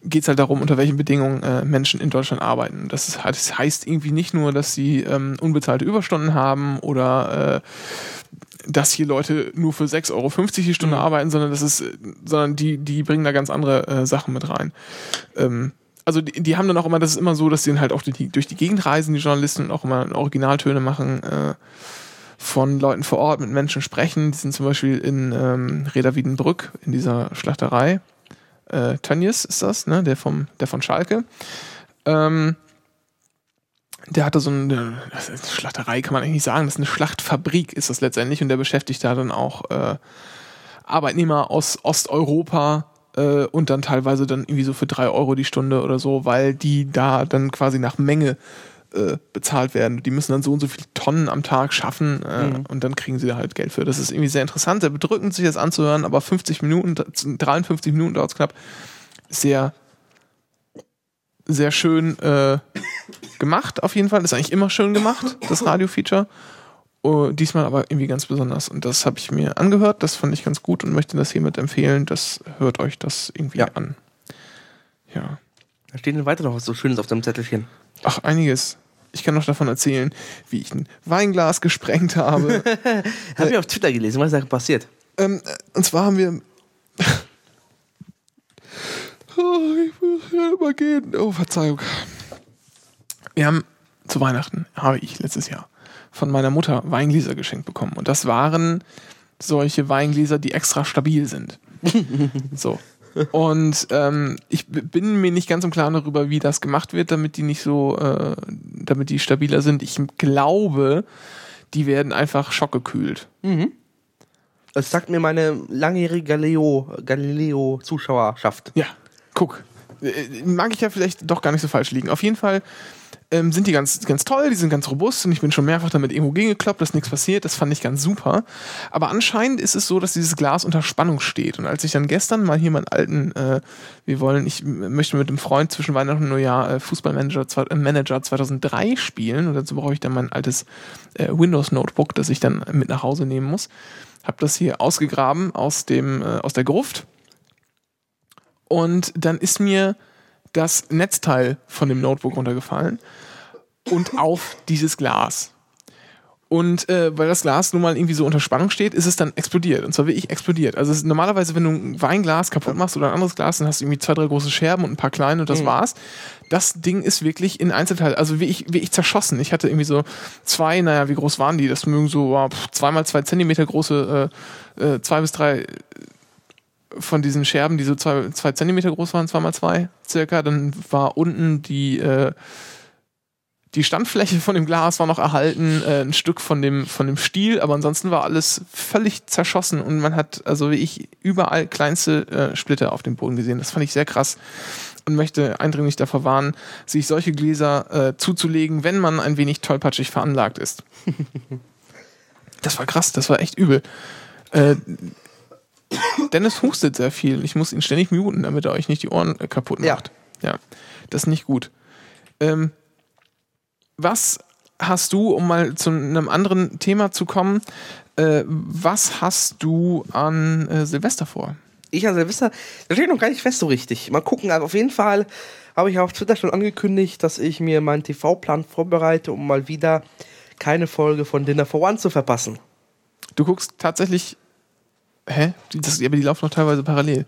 Speaker 1: geht es halt darum, unter welchen Bedingungen äh, Menschen in Deutschland arbeiten. Das, halt- das heißt irgendwie nicht nur, dass sie ähm, unbezahlte Überstunden haben oder äh, dass hier Leute nur für 6,50 Euro die Stunde arbeiten, sondern das ist, sondern die, die bringen da ganz andere äh, Sachen mit rein. Ähm, also die, die haben dann auch immer, das ist immer so, dass sie dann halt auch durch die, durch die Gegend reisen, die Journalisten, und auch immer Originaltöne machen äh, von Leuten vor Ort, mit Menschen sprechen. Die sind zum Beispiel in ähm, Reda Wiedenbrück, in dieser Schlachterei. Äh, Tönnies ist das, ne? Der vom, der von Schalke. Ähm, der hatte so eine, ist eine Schlachterei, kann man eigentlich nicht sagen, das ist eine Schlachtfabrik, ist das letztendlich, und der beschäftigt da dann auch äh, Arbeitnehmer aus Osteuropa äh, und dann teilweise dann irgendwie so für drei Euro die Stunde oder so, weil die da dann quasi nach Menge äh, bezahlt werden. Die müssen dann so und so viele Tonnen am Tag schaffen äh, und dann kriegen sie da halt Geld für. Das ist irgendwie sehr interessant, sehr bedrückend, sich das anzuhören, aber 50 Minuten, 53 Minuten dauert es knapp. Sehr, sehr schön äh, gemacht, auf jeden Fall. Ist eigentlich immer schön gemacht, das Radio-Feature. Oh, diesmal aber irgendwie ganz besonders. Und das habe ich mir angehört, das fand ich ganz gut und möchte das hiermit empfehlen. Das hört euch das irgendwie
Speaker 2: Ja.
Speaker 1: an. Ja.
Speaker 2: Da steht denn weiter noch was so Schönes auf deinem Zettelchen.
Speaker 1: Ach, einiges. Ich kann noch davon erzählen, wie ich ein Weinglas gesprengt habe.
Speaker 2: Hab ich auf Twitter gelesen, was ist da passiert?
Speaker 1: ähm, äh, und zwar haben wir. oh, ich muss gerade mal gehen. Oh, Verzeihung. Wir haben zu Weihnachten, habe ich letztes Jahr, von meiner Mutter Weingläser geschenkt bekommen. Und das waren solche Weingläser, die extra stabil sind. so. Und ähm, ich bin mir nicht ganz im Klaren darüber, wie das gemacht wird, damit die nicht so, äh, damit die stabiler sind. Ich glaube, die werden einfach schockgekühlt.
Speaker 2: Das sagt mir meine langjährige Galileo, Galileo-Zuschauerschaft.
Speaker 1: Ja, guck. Äh, Mag ich ja vielleicht doch gar nicht so falsch liegen. Auf jeden Fall ähm, sind die ganz, ganz toll, die sind ganz robust und ich bin schon mehrfach damit irgendwo gegengekloppt, dass nichts passiert. Das fand ich ganz super. Aber anscheinend ist es so, dass dieses Glas unter Spannung steht. Und als ich dann gestern mal hier meinen alten, äh, wir wollen, ich möchte mit einem Freund zwischen Weihnachten und Neujahr äh, Fußballmanager äh, Manager 2003 spielen und dazu brauche ich dann mein altes äh, Windows Notebook, das ich dann mit nach Hause nehmen muss. Hab das hier ausgegraben aus dem, äh, aus der Gruft und dann ist mir das Netzteil von dem Notebook runtergefallen und auf dieses Glas. Und äh, weil das Glas nun mal irgendwie so unter Spannung steht, ist es dann explodiert. Und zwar wirklich explodiert. Also ist, normalerweise, wenn du ein Weinglas kaputt machst oder ein anderes Glas, dann hast du irgendwie zwei, drei große Scherben und ein paar kleine und das war's. Das Ding ist wirklich in Einzelteile, also wie ich, wie ich zerschossen. Ich hatte irgendwie so zwei, naja, wie groß waren die? Das mögen so wow, zweimal zwei Zentimeter große, äh, äh, zwei bis drei von diesen Scherben, die so zwei, zwei Zentimeter groß waren, zweimal zwei circa, dann war unten die, äh, die Standfläche von dem Glas war noch erhalten, äh, ein Stück von dem, von dem Stiel, aber ansonsten war alles völlig zerschossen und man hat, also wie ich, überall kleinste äh, Splitter auf dem Boden gesehen. Das fand ich sehr krass und möchte eindringlich davor warnen, sich solche Gläser äh, zuzulegen, wenn man ein wenig tollpatschig veranlagt ist. Das war krass, das war echt übel. Äh, Dennis hustet sehr viel. Ich muss ihn ständig muten, damit er euch nicht die Ohren äh, kaputt
Speaker 2: Ja.
Speaker 1: macht. Ja, das ist nicht gut. Ähm, was hast du, um mal zu einem anderen Thema zu kommen, äh, was hast du an äh, Silvester vor?
Speaker 2: Ich an Silvester, das steht noch gar nicht fest so richtig. Mal gucken, aber auf jeden Fall habe ich auf Twitter schon angekündigt, dass ich mir meinen TV-Plan vorbereite, um mal wieder keine Folge von Dinner for One zu verpassen.
Speaker 1: Du guckst tatsächlich. Hä? Das, aber die laufen noch teilweise parallel.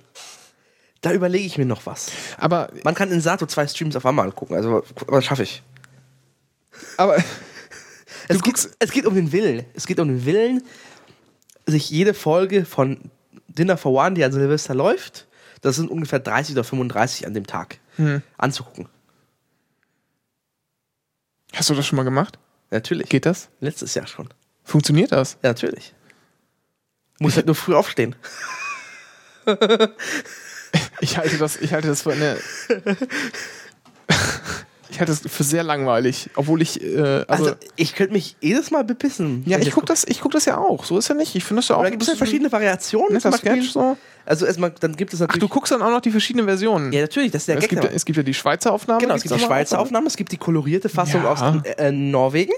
Speaker 2: Da überlege ich mir noch was.
Speaker 1: Aber,
Speaker 2: Man kann in Sato zwei Streams auf einmal gucken, also aber das schaffe ich.
Speaker 1: aber
Speaker 2: Es geht, es geht um den Willen. Es geht um den Willen, sich jede Folge von Dinner for One, die an Silvester läuft, das sind ungefähr 30 oder 35 an dem Tag, anzugucken.
Speaker 1: hast du das schon mal gemacht?
Speaker 2: Natürlich.
Speaker 1: Geht das?
Speaker 2: Letztes Jahr schon.
Speaker 1: Funktioniert das?
Speaker 2: Ja, natürlich. Muss halt nur früh aufstehen.
Speaker 1: Ich halte das, ich halte das für eine. ich halte das für sehr langweilig, obwohl ich. Äh, also,
Speaker 2: Also, ich könnte mich jedes Mal bepissen.
Speaker 1: ja, ich guck das, ich guck das ja auch. So ist ja nicht. Ich finde das ja auch.
Speaker 2: Da gibt es ja verschiedene Variationen.
Speaker 1: Netter. Sketch so.
Speaker 2: Also erstmal, dann gibt es
Speaker 1: Ach,
Speaker 2: natürlich.
Speaker 1: du guckst dann auch noch die verschiedenen Versionen.
Speaker 2: ja, natürlich, das ist der
Speaker 1: es,
Speaker 2: Gag.
Speaker 1: gibt, es gibt ja die Schweizer Aufnahme.
Speaker 2: Genau, es gibt die Schweizer
Speaker 1: auch.
Speaker 2: Aufnahme, es gibt die kolorierte Fassung
Speaker 1: Ja.
Speaker 2: aus äh, Norwegen.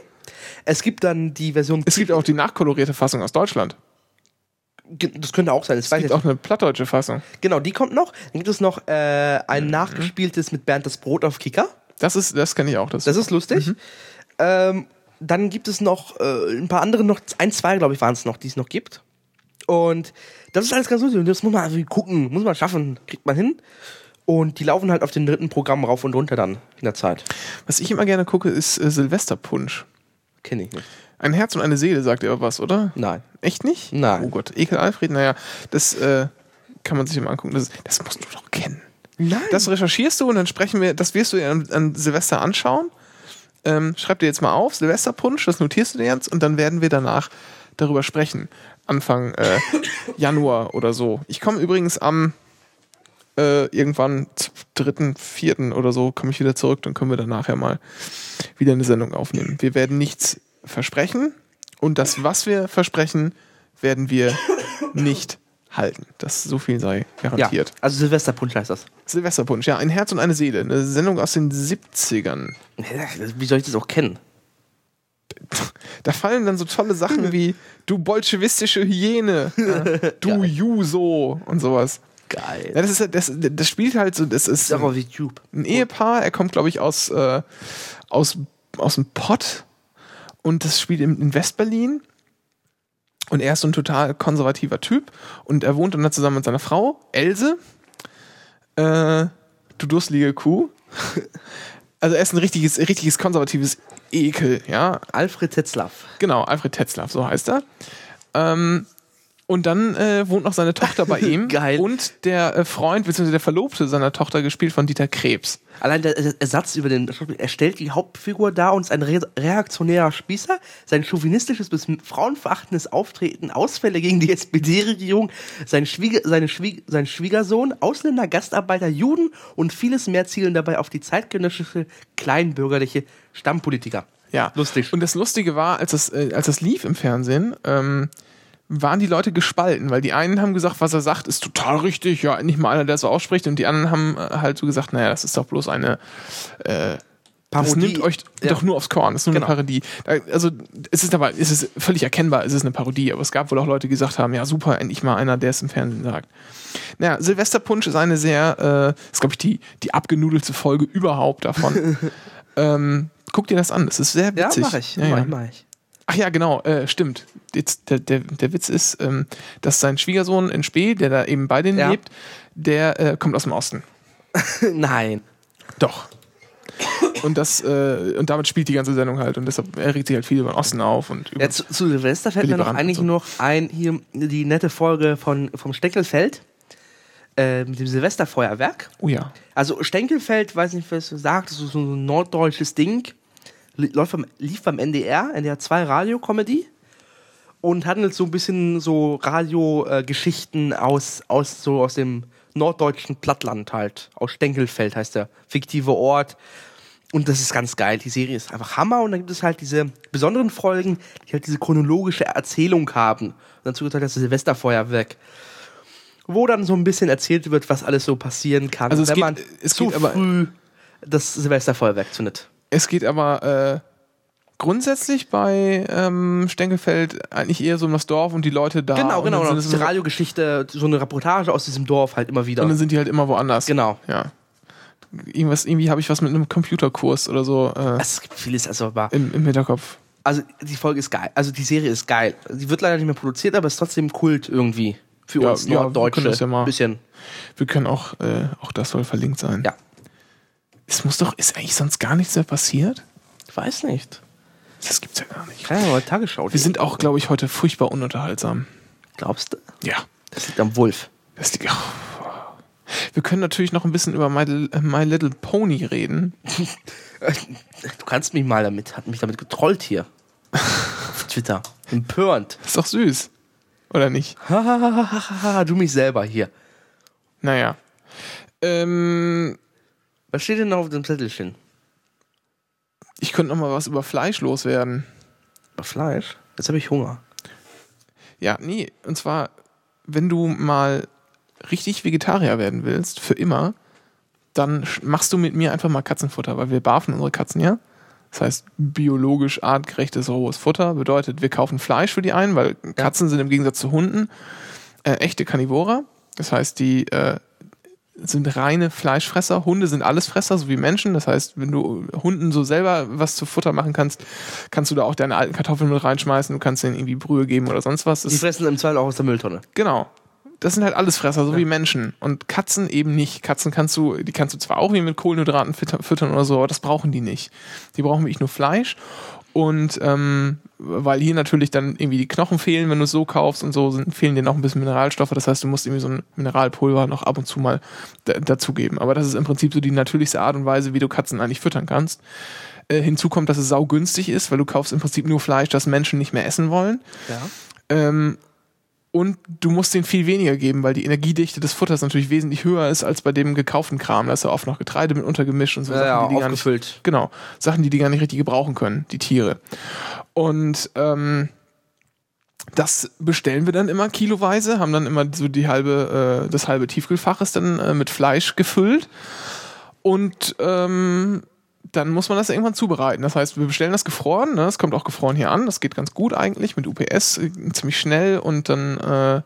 Speaker 2: Es gibt dann die Version.
Speaker 1: Es gibt auch die nachkolorierte Fassung aus Deutschland.
Speaker 2: Das könnte auch sein. Das
Speaker 1: Es
Speaker 2: weiß
Speaker 1: gibt auch eine plattdeutsche Fassung.
Speaker 2: Genau, die kommt noch. Dann gibt es noch äh, ein nachgespieltes mit Bernd das Brot auf Kicker.
Speaker 1: Das ist, das kenne ich auch. Das,
Speaker 2: Das ist lustig. Ähm, dann gibt es noch äh, ein paar andere, noch ein, zwei, glaube ich, waren es noch, die es noch gibt. Und das ist alles ganz lustig. Und das muss man irgendwie gucken, muss man schaffen, kriegt man hin. Und die laufen halt auf den dritten Programm rauf und runter dann in der Zeit.
Speaker 1: was ich immer gerne gucke, ist äh, Silvesterpunsch.
Speaker 2: Kenne ich nicht.
Speaker 1: Ein Herz und eine Seele, sagt ihr aber was, oder?
Speaker 2: Nein.
Speaker 1: Echt nicht?
Speaker 2: Nein.
Speaker 1: Oh Gott, Ekel Alfred, naja, das äh, kann man sich mal angucken. Das, das musst du doch kennen.
Speaker 2: Nein.
Speaker 1: Das recherchierst du und dann sprechen wir, das wirst du dir an, an Silvester anschauen. Ähm, schreib dir jetzt mal auf, Silvesterpunsch, das notierst du dir jetzt und dann werden wir danach darüber sprechen. Anfang äh, Januar oder so. Ich komme übrigens am äh, irgendwann dritten, vierten oder so komme ich wieder zurück, dann können wir dann nachher mal wieder eine Sendung aufnehmen. Wir werden nichts versprechen und das, was wir versprechen, werden wir nicht halten. Das so viel sei
Speaker 2: ja,
Speaker 1: garantiert.
Speaker 2: also Silvesterpunsch heißt das.
Speaker 1: Silvesterpunsch, ja, ein Herz und eine Seele. Eine Sendung aus den 70ern.
Speaker 2: Wie soll ich das auch kennen?
Speaker 1: Da fallen dann so tolle Sachen wie du bolschewistische Hyäne, ja, du Juso und sowas.
Speaker 2: Geil.
Speaker 1: Ja, das, ist, ja- das, das spielt halt so, das ist
Speaker 2: YouTube.
Speaker 1: ein Ehepaar, er kommt, glaube ich, aus, äh, aus aus dem Pott und das spielt in, in Westberlin. Und er ist so ein total konservativer Typ und er wohnt dann zusammen mit seiner Frau, Else. Äh, du durstlige Kuh. Also er ist ein richtiges, richtiges konservatives Ekel, ja.
Speaker 2: Alfred Tetzlaff.
Speaker 1: Genau, Alfred Tetzlaff, so heißt er. Ähm, und dann äh, wohnt noch seine Tochter bei ihm.
Speaker 2: Geil.
Speaker 1: Und der äh, Freund, beziehungsweise der Verlobte seiner Tochter, gespielt von Dieter Krebs.
Speaker 2: Allein der Ersatz über den, er stellt die Hauptfigur dar und ist ein re reaktionärer Spießer. Sein chauvinistisches bis frauenverachtendes Auftreten, Ausfälle gegen die SPD-Regierung, sein, Schwieger, seine Schwieg sein Schwiegersohn, Ausländer, Gastarbeiter, Juden und vieles mehr zielen dabei auf die zeitgenössische, kleinbürgerliche Stammpolitiker.
Speaker 1: Ja.
Speaker 2: Lustig.
Speaker 1: Und das Lustige war, als das, äh, als das lief im Fernsehen, ähm, waren die Leute gespalten, weil die einen haben gesagt, was er sagt, ist total richtig, ja, nicht mal einer, der so ausspricht, und die anderen haben äh, halt so gesagt, naja, das ist doch bloß eine äh, Das
Speaker 2: Parodie.
Speaker 1: nimmt euch
Speaker 2: Ja.
Speaker 1: doch nur aufs Korn, das ist nur
Speaker 2: Genau.
Speaker 1: eine Parodie. Also es ist aber, es ist völlig erkennbar, es ist eine Parodie, aber es gab wohl auch Leute, die gesagt haben, ja super, endlich mal einer, der es im Fernsehen sagt. Naja, Silvesterpunsch ist eine sehr, äh, ist glaube ich die, die abgenudelte Folge überhaupt davon. ähm, guck dir das an, das ist sehr
Speaker 2: Ja,
Speaker 1: witzig.
Speaker 2: mach ich.
Speaker 1: Ja,
Speaker 2: mach
Speaker 1: ja.
Speaker 2: ich, mach ich.
Speaker 1: Ach ja, genau, äh, stimmt. Jetzt, der, der, der Witz ist, ähm, dass sein Schwiegersohn in Spee, der da eben bei denen
Speaker 2: Ja.
Speaker 1: lebt, der äh, kommt aus dem Osten.
Speaker 2: Nein.
Speaker 1: Doch. Und das, äh, und damit spielt die ganze Sendung halt und deshalb er regt sich halt viel über den Osten auf und über
Speaker 2: Ja, zu, zu Silvester fällt mir noch eigentlich
Speaker 1: so.
Speaker 2: noch ein, hier die nette Folge von, vom Steckelfeld äh, mit dem Silvesterfeuerwerk.
Speaker 1: Oh ja.
Speaker 2: Also Stenkelfeld, weiß nicht, was du sagst, das ist so ein norddeutsches Ding. Li- Läuft beim, lief beim NDR, NDR 2 Radio-Comedy. Und handelt so ein bisschen so Radio-Geschichten aus, aus, so aus dem norddeutschen Plattland halt. Aus Stenkelfeld heißt der fiktive Ort. Und das ist ganz geil. Die Serie ist einfach Hammer. Und dann gibt es halt diese besonderen Folgen, die halt diese chronologische Erzählung haben. Und dazu gehört halt das Silvesterfeuerwerk. Wo dann so ein bisschen erzählt wird, was alles so passieren kann,
Speaker 1: Also es
Speaker 2: wenn
Speaker 1: geht-
Speaker 2: man
Speaker 1: es
Speaker 2: zu früh das Silvesterfeuerwerk zündet.
Speaker 1: Es geht aber äh, grundsätzlich bei ähm, Stenkelfeld eigentlich eher so um das Dorf und die Leute da.
Speaker 2: genau,
Speaker 1: und
Speaker 2: genau.
Speaker 1: Dann
Speaker 2: genau. Diese Radiogeschichte, so eine Reportage aus diesem Dorf halt immer wieder.
Speaker 1: und dann sind die halt immer woanders.
Speaker 2: Genau.
Speaker 1: Ja. Irgendwas, irgendwie habe ich was mit einem Computerkurs oder so äh,
Speaker 2: Es gibt vieles, also aber,
Speaker 1: im, im Hinterkopf.
Speaker 2: also die Folge ist geil. Also die Serie ist geil. Sie wird leider nicht mehr produziert, aber ist trotzdem Kult irgendwie. Für
Speaker 1: Ja,
Speaker 2: uns
Speaker 1: ja, wir
Speaker 2: Norddeutsche.
Speaker 1: können das ja mal-
Speaker 2: bisschen.
Speaker 1: Wir können auch, äh, auch das soll verlinkt sein.
Speaker 2: Ja.
Speaker 1: Es muss doch, ist eigentlich sonst gar nichts mehr passiert?
Speaker 2: Ich weiß nicht.
Speaker 1: Das gibt's ja gar nicht.
Speaker 2: Keine Ahnung, Tagesschau.
Speaker 1: Wir sind auch, glaube ich, heute furchtbar ununterhaltsam.
Speaker 2: Glaubst du?
Speaker 1: Ja.
Speaker 2: Das liegt am Wolf.
Speaker 1: Das liegt. Oh. Wir können natürlich noch ein bisschen über My, Little- My Little Pony reden.
Speaker 2: Du kannst mich mal damit, hat mich damit getrollt hier. Auf Twitter. Empörend.
Speaker 1: Ist doch süß. Oder nicht?
Speaker 2: Du mich selber hier.
Speaker 1: Naja. Ähm,
Speaker 2: Was steht denn noch auf dem Zettelchen?
Speaker 1: ich könnte noch mal was über Fleisch loswerden.
Speaker 2: Über Fleisch? Jetzt habe ich Hunger.
Speaker 1: Ja, nee. Und zwar, wenn du mal richtig Vegetarier werden willst, für immer, dann machst du mit mir einfach mal Katzenfutter, weil wir barfen unsere Katzen ja. Das heißt, biologisch artgerechtes rohes Futter bedeutet, wir kaufen Fleisch für die ein, weil Katzen sind im Gegensatz zu Hunden äh, echte Karnivora. Das heißt, die äh, sind reine Fleischfresser. Hunde sind Allesfresser, so wie Menschen. Das heißt, wenn du Hunden so selber was zu Futter machen kannst, kannst du da auch deine alten Kartoffeln mit reinschmeißen. Du kannst denen irgendwie Brühe geben oder sonst was. Das
Speaker 2: Die fressen im Zweifel auch aus der Mülltonne.
Speaker 1: Genau. Das sind halt Allesfresser, so wie Menschen. Und Katzen eben nicht. Katzen kannst du, die kannst du zwar auch wie mit Kohlenhydraten fütter- füttern oder so, aber das brauchen die nicht. Die brauchen wirklich nur Fleisch. Und ähm, weil hier natürlich dann irgendwie die Knochen fehlen, wenn du es so kaufst und so, sind, fehlen denen auch ein bisschen Mineralstoffe. Das heißt, du musst irgendwie so ein Mineralpulver noch ab und zu mal da, dazugeben. Aber das ist im Prinzip so die natürlichste Art und Weise, wie du Katzen eigentlich füttern kannst. Äh, hinzu kommt, dass es saugünstig ist, weil du kaufst im Prinzip nur Fleisch, das Menschen nicht mehr essen wollen.
Speaker 2: Ja.
Speaker 1: Ähm, und du musst denen viel weniger geben, weil die Energiedichte des Futters natürlich wesentlich höher ist als bei dem gekauften Kram. Da ist ja oft noch Getreide mit untergemischt und so
Speaker 2: Ja, ja,
Speaker 1: die die gar nicht, genau, Sachen, die die gar nicht richtig gebrauchen können, die Tiere. Und ähm, das bestellen wir dann immer kiloweise, haben dann immer so die halbe, äh, das halbe Tiefkühlfach ist dann äh, mit Fleisch gefüllt. Und ähm, dann muss man das irgendwann zubereiten. Das heißt, wir bestellen das gefroren, ne? das kommt auch gefroren hier an, das geht ganz gut eigentlich mit UPS, äh, ziemlich schnell und dann äh,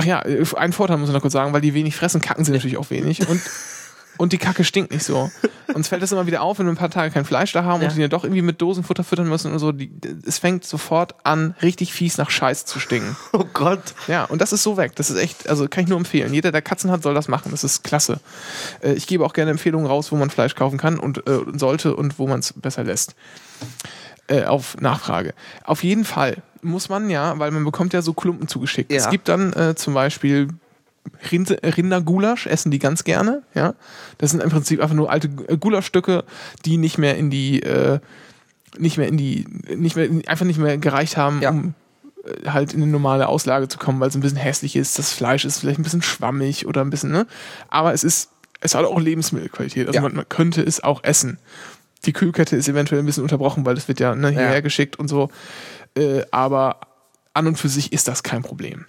Speaker 1: Ach ja, äh, einen Vorteil muss ich noch kurz sagen, weil die wenig fressen, kacken sie natürlich auch wenig. Und Und die Kacke stinkt nicht so. Uns fällt das immer wieder auf, wenn wir ein paar Tage kein Fleisch da haben
Speaker 2: Ja.
Speaker 1: und die ja doch irgendwie mit Dosenfutter füttern müssen und so. Die, es fängt sofort an, richtig fies nach Scheiß zu stinken.
Speaker 2: Oh Gott.
Speaker 1: Ja, und das ist so weg. Das ist echt, also kann ich nur empfehlen. Jeder, der Katzen hat, soll das machen. Das ist klasse. Äh, ich gebe auch gerne Empfehlungen raus, wo man Fleisch kaufen kann und äh, sollte und wo man es besser lässt. Äh, auf Nachfrage. Auf jeden Fall muss man ja, weil man bekommt ja so Klumpen zugeschickt.
Speaker 2: Ja.
Speaker 1: Es gibt dann äh, zum Beispiel Rinde, Rindergulasch, essen die ganz gerne. Ja, das sind im Prinzip einfach nur alte äh, Gulaschstücke, die nicht mehr in die äh, nicht mehr in die nicht mehr einfach nicht mehr gereicht haben,
Speaker 2: Ja.
Speaker 1: um äh, halt in eine normale Auslage zu kommen, weil es ein bisschen hässlich ist. Das Fleisch ist vielleicht ein bisschen schwammig oder ein bisschen, ne? Aber es ist, es hat auch Lebensmittelqualität. Also
Speaker 2: Ja.
Speaker 1: man, man könnte es auch essen. Die Kühlkette ist eventuell ein bisschen unterbrochen, weil das wird ja ne, hierher
Speaker 2: Ja.
Speaker 1: geschickt und so. Äh, aber an und für sich ist das kein Problem.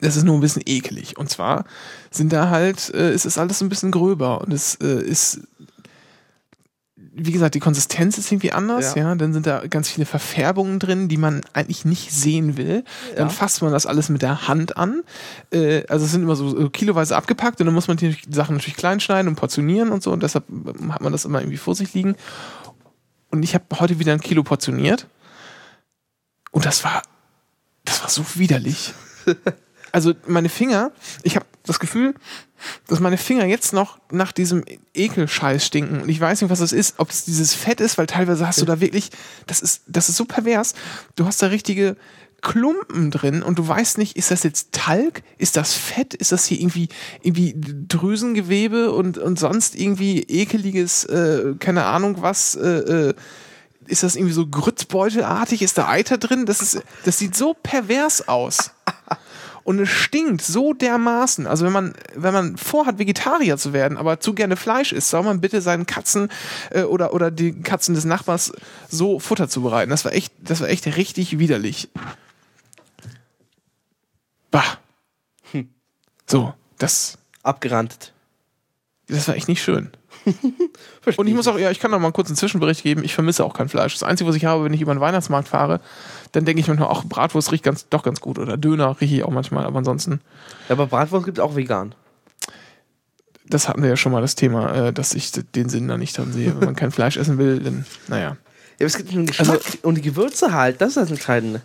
Speaker 1: Das ist nur ein bisschen ekelig. Und zwar sind da halt, äh, es ist alles ein bisschen gröber und es äh, ist, wie gesagt, die Konsistenz ist irgendwie anders, ja.
Speaker 2: Ja.
Speaker 1: Dann sind da ganz viele Verfärbungen drin, die man eigentlich nicht sehen will. Dann
Speaker 2: Ja.
Speaker 1: fasst man das alles mit der Hand an. Äh, also es sind immer so, so kiloweise abgepackt und dann muss man die Sachen natürlich klein schneiden und portionieren und so und deshalb hat man das immer irgendwie vor sich liegen. Und ich habe heute wieder ein Kilo portioniert und das war, das war so widerlich. Also meine Finger, ich habe das Gefühl, dass meine Finger jetzt noch nach diesem Ekelscheiß stinken. Und ich weiß nicht, was das ist, ob es dieses Fett ist, weil teilweise hast du da wirklich, das ist, das ist so pervers. Du hast da richtige Klumpen drin und du weißt nicht, ist das jetzt Talg? Ist das Fett? Ist das hier irgendwie, irgendwie Drüsengewebe und, und sonst irgendwie ekeliges, äh, keine Ahnung was, äh, äh, ist das irgendwie so Grützbeutelartig? Ist da Eiter drin? Das, ist, das sieht so pervers aus. Und es stinkt so dermaßen. Also wenn man, wenn man vorhat, Vegetarier zu werden, aber zu gerne Fleisch isst, soll man bitte seinen Katzen äh, oder, oder die Katzen des Nachbars so Futter zubereiten. Das war echt, das war echt richtig widerlich. Bah. So, das,
Speaker 2: Abgerantet.
Speaker 1: das war echt nicht schön. Und ich muss auch, ja, ich kann noch mal kurz einen Zwischenbericht geben. Ich vermisse auch kein Fleisch. Das Einzige, was ich habe, wenn ich über den Weihnachtsmarkt fahre, dann denke ich manchmal auch, Bratwurst riecht ganz, doch ganz gut. Oder Döner rieche ich auch manchmal. Aber ansonsten,
Speaker 2: Ja, aber Bratwurst gibt es auch vegan.
Speaker 1: das hatten wir ja schon mal das Thema, äh, dass ich den Sinn da nicht dran sehe. Wenn man kein Fleisch essen will, dann, naja.
Speaker 2: Ja, aber es gibt einen Geschmack und die Gewürze halt, das ist das Entscheidende.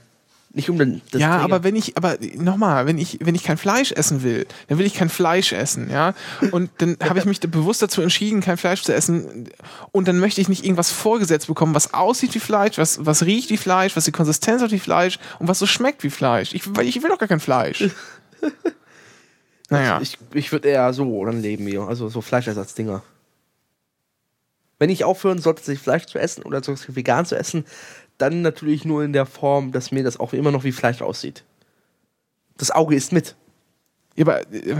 Speaker 2: Nicht um den. Das
Speaker 1: ja,
Speaker 2: Träger.
Speaker 1: aber wenn ich, aber nochmal, wenn ich, wenn ich kein Fleisch essen will, dann will ich kein Fleisch essen, ja. Und dann habe ich mich bewusst dazu entschieden, kein Fleisch zu essen. Und dann möchte ich nicht irgendwas vorgesetzt bekommen, was aussieht wie Fleisch, was, was riecht wie Fleisch, was die Konsistenz hat wie Fleisch und was so schmeckt wie Fleisch. Ich, weil ich will doch gar kein Fleisch. Naja.
Speaker 2: Ich, ich würde eher so dann leben, ja. also so Fleischersatz-Dinger. Wenn ich aufhören sollte, sich Fleisch zu essen oder so vegan zu essen, dann natürlich nur in der Form, dass mir das auch immer noch wie Fleisch aussieht. Das Auge isst mit.
Speaker 1: Ja, aber, äh,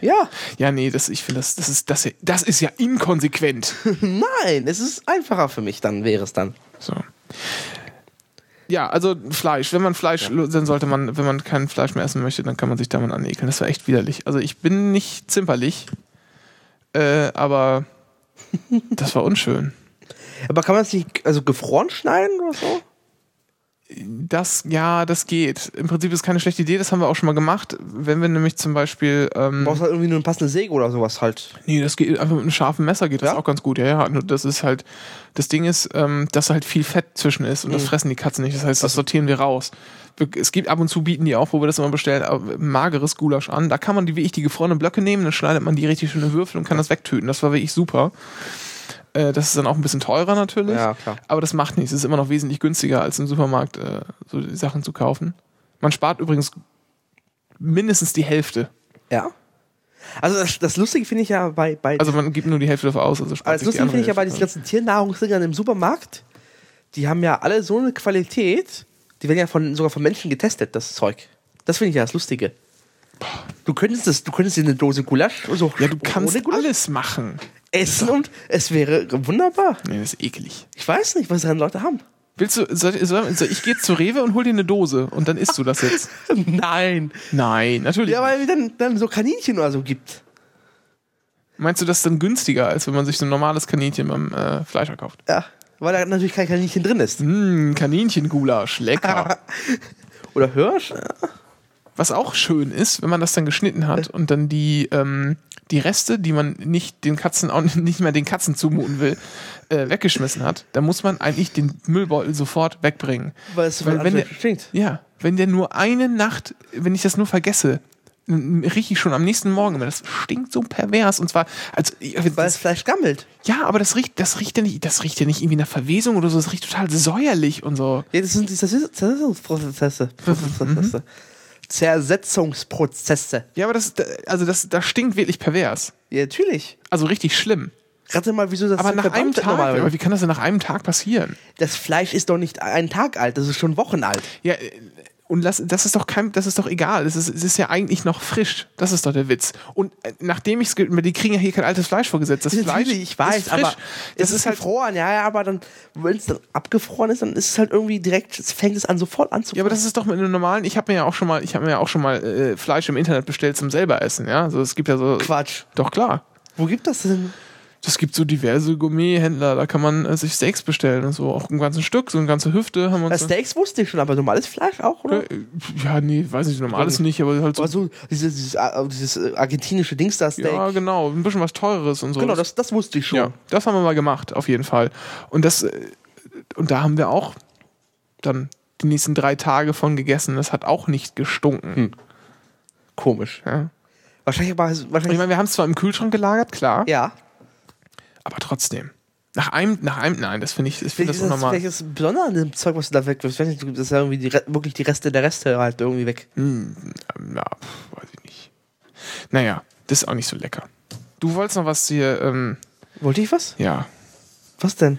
Speaker 2: Ja,
Speaker 1: ja, nee, das, ich finde, das, das, ist, das, das ist ja inkonsequent.
Speaker 2: nein, es ist einfacher für mich, dann wäre es dann.
Speaker 1: So. Ja, also Fleisch. Wenn man Fleisch, dann sollte man, wenn man kein Fleisch mehr essen möchte, dann kann man sich damit anekeln. Das war echt widerlich. Also ich bin nicht zimperlich, äh, aber das war unschön.
Speaker 2: Aber kann man es nicht also gefroren schneiden oder so?
Speaker 1: Das, ja, das geht. Im Prinzip ist keine schlechte Idee, das haben wir auch schon mal gemacht. Wenn wir nämlich zum Beispiel, ähm,
Speaker 2: Du brauchst halt irgendwie nur eine passende Säge oder sowas halt.
Speaker 1: Nee, das geht einfach mit einem scharfen Messer geht das
Speaker 2: Ja?
Speaker 1: auch ganz gut. Ja, ja. Nur das ist halt, das Ding ist, ähm, dass halt viel Fett zwischen ist und das fressen die Katzen nicht. Das heißt, das sortieren wir raus. Es gibt ab und zu bieten die auch, wo wir das immer bestellen, mageres Gulasch an. Da kann man die wie ich die gefrorenen Blöcke nehmen, dann schneidet man die richtig schön in Würfel und kann das wegtöten. Das war wirklich super. Äh, das ist dann auch ein bisschen teurer natürlich.
Speaker 2: Ja, klar.
Speaker 1: Aber das macht nichts. Es ist immer noch wesentlich günstiger, als im Supermarkt äh, so die Sachen zu kaufen. Man spart übrigens mindestens die Hälfte.
Speaker 2: Ja. Also das, das Lustige finde ich ja bei, bei
Speaker 1: Also man gibt nur die Hälfte davon aus. Also spart
Speaker 2: Also
Speaker 1: sich die
Speaker 2: lustig
Speaker 1: andere
Speaker 2: finde ich ja bei diesen ganzen Tiernahrungsdingern im Supermarkt, die haben ja alle so eine Qualität, die werden ja von, sogar von Menschen getestet, das Zeug. Das finde ich ja das Lustige. Du könntest das, du könntest dir eine Dose Gulasch so
Speaker 1: Ja, du kannst alles machen.
Speaker 2: Essen und es wäre wunderbar.
Speaker 1: Nee, das ist eklig.
Speaker 2: Ich weiß nicht, was daran Leute haben.
Speaker 1: Willst du, soll, soll, soll, ich gehe zu Rewe und hol dir eine Dose und dann isst du das jetzt.
Speaker 2: Nein.
Speaker 1: Nein, natürlich.
Speaker 2: Ja, weil es dann, dann so Kaninchen oder so gibt.
Speaker 1: Meinst du das ist dann günstiger, als wenn man sich so ein normales Kaninchen beim äh, Fleischer kauft?
Speaker 2: Ja, weil da natürlich kein Kaninchen drin ist.
Speaker 1: Hm, Kaninchengulasch, lecker.
Speaker 2: Oder Hirsch? Ja.
Speaker 1: Was auch schön ist, wenn man das dann geschnitten hat und dann die, ähm, die Reste, die man nicht den Katzen auch nicht mehr den Katzen zumuten will, äh, weggeschmissen hat, dann muss man eigentlich den Müllbeutel sofort wegbringen.
Speaker 2: Weil es
Speaker 1: Weil wenn der,
Speaker 2: stinkt.
Speaker 1: ja, wenn der nur eine Nacht, wenn ich das nur vergesse, rieche ich schon am nächsten Morgen, immer. das stinkt so pervers und zwar als
Speaker 2: Weil das Fleisch gammelt.
Speaker 1: ja, aber das riecht, das riecht ja nicht, das riecht ja nicht irgendwie nach Verwesung oder so, das riecht total säuerlich und so.
Speaker 2: Ja, das sind die Zersetzungsprozesse. Prozesse. Zersetzungsprozesse.
Speaker 1: Ja, aber das, also das, das stinkt wirklich pervers.
Speaker 2: Ja, natürlich.
Speaker 1: Also richtig schlimm.
Speaker 2: Rate mal, wieso das
Speaker 1: Aber nach einem Tag,
Speaker 2: normalerweise.
Speaker 1: aber wie kann das denn nach einem Tag passieren?
Speaker 2: Das Fleisch ist doch nicht einen Tag alt, das ist schon Wochen alt.
Speaker 1: Ja, und das, das ist doch kein, das ist doch egal. Es ist, es ist ja eigentlich noch frisch. Das ist doch der Witz. Und äh, nachdem ich es, die kriegen ja hier kein altes Fleisch vorgesetzt. Das Fleisch,
Speaker 2: Natürlich, ich weiß,
Speaker 1: ist frisch.
Speaker 2: aber
Speaker 1: das
Speaker 2: es
Speaker 1: ist halt
Speaker 2: gefroren, ja, ja, aber dann, wenn es dann abgefroren ist, dann ist es halt irgendwie direkt, es fängt es an sofort an zu
Speaker 1: Ja, aber das ist doch mit einem normalen. Ich habe mir ja auch schon mal, ich habe mir ja auch schon mal äh, Fleisch im Internet bestellt zum selber essen. Ja, also es gibt ja so.
Speaker 2: Quatsch.
Speaker 1: Doch klar.
Speaker 2: Wo gibt das denn?
Speaker 1: Das gibt so diverse Gourmet-Händler, da kann man äh, sich Steaks bestellen und so, auch ein ganzes Stück, so eine ganze Hüfte haben wir uns.
Speaker 2: Steaks wusste ich schon, aber normales Fleisch auch, oder?
Speaker 1: Äh, Ja, nee, weiß nicht, normales nicht, aber halt so.
Speaker 2: Aber so dieses, dieses, äh, dieses äh, argentinische Dings da Steak.
Speaker 1: ja, genau, ein bisschen was teureres und so.
Speaker 2: genau, das, das wusste ich schon.
Speaker 1: Ja, das haben wir mal gemacht, auf jeden Fall. Und das, äh, und da haben wir auch dann die nächsten drei Tage von gegessen. Das hat auch nicht gestunken.
Speaker 2: Hm. Komisch.
Speaker 1: Ja.
Speaker 2: Wahrscheinlich war es,
Speaker 1: Ich
Speaker 2: wahrscheinlich,
Speaker 1: meine, wir haben es zwar im Kühlschrank gelagert, klar,
Speaker 2: ja.
Speaker 1: Aber trotzdem. Nach einem, nach einem, nein, das finde ich, ich finde das unnormal.
Speaker 2: vielleicht ist das Besondere an dem Zeug, was du da weg wirfst. Ich weiß nicht, Das ist ja irgendwie die, wirklich die Reste der Reste halt irgendwie weg.
Speaker 1: Hm, ja, pf, weiß ich nicht. Naja, das ist auch nicht so lecker. Du wolltest noch was hier, ähm,
Speaker 2: Wollte ich was?
Speaker 1: ja.
Speaker 2: Was denn?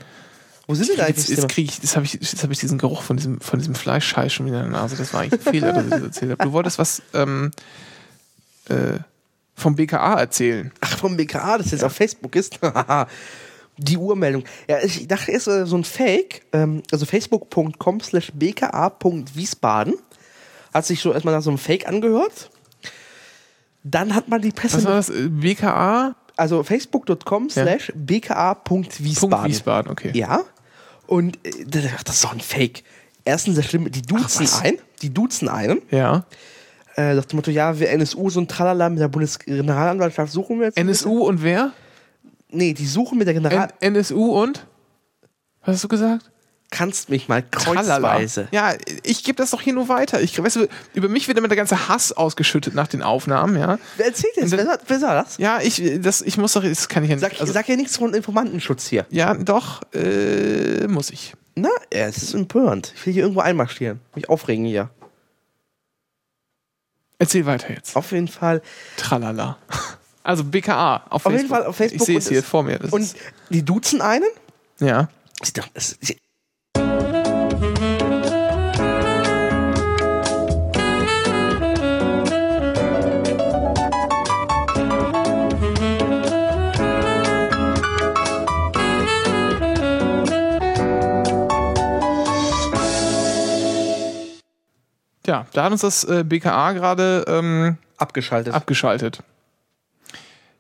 Speaker 2: Wo sind wir da
Speaker 1: Jetzt,
Speaker 2: eigentlich?
Speaker 1: jetzt kriege ich, jetzt habe ich, jetzt hab ich diesen Geruch von diesem, von diesem Fleischscheiß schon wieder in der Nase. Das war eigentlich ein Fehler, dass ich das erzählt habe. Du wolltest was ähm, äh, vom BKA erzählen.
Speaker 2: Ach, vom BKA, das jetzt auf Facebook ist. Die Urmeldung. Ja, ich dachte erst äh, so ein Fake, ähm, also facebook.com slash bka.wiesbaden. Hat sich so erstmal nach so einem Fake angehört. Dann hat man die Presse.
Speaker 1: Was war das? Äh, BKA?
Speaker 2: also facebook.com
Speaker 1: Ja.
Speaker 2: slash bka.wiesbaden.
Speaker 1: Wiesbaden, okay.
Speaker 2: Ja. Und äh, das ist doch ein Fake. Erstens das Schlimme, die duzen
Speaker 1: was?
Speaker 2: ein. Die duzen einen.
Speaker 1: Ja.
Speaker 2: Äh, nach dem Motto, ja, wir NSU so ein Tralala mit der Bundesgeneralanwaltschaft suchen wir jetzt.
Speaker 1: NSU und wer?
Speaker 2: Nee, die suchen mit der General...
Speaker 1: N NSU und? Was hast du gesagt?
Speaker 2: Kannst mich mal
Speaker 1: Tralala.
Speaker 2: kreuzweise.
Speaker 1: Ja, ich gebe das doch hier nur weiter. Ich, weißt du, über mich wird immer der ganze Hass ausgeschüttet nach den Aufnahmen, ja.
Speaker 2: Wer erzählt jetzt? Wer, wer sagt das?
Speaker 1: Ja, ich, das, ich muss doch, das kann ich ja nicht.
Speaker 2: Sag,
Speaker 1: also,
Speaker 2: sag ja nichts von Informantenschutz hier.
Speaker 1: ja, doch, äh, muss ich.
Speaker 2: Na, ja, es ist empörend. Ich will hier irgendwo einmarschieren. Mich aufregen hier.
Speaker 1: Erzähl weiter jetzt.
Speaker 2: Auf jeden Fall.
Speaker 1: Tralala. Also BKA auf,
Speaker 2: Auf
Speaker 1: Facebook.
Speaker 2: jeden Fall auf Facebook
Speaker 1: Ich sehe es hier vor mir. Das
Speaker 2: Und die duzen einen?
Speaker 1: ja. Da hat uns das äh, BKA gerade ähm,
Speaker 2: abgeschaltet.
Speaker 1: abgeschaltet.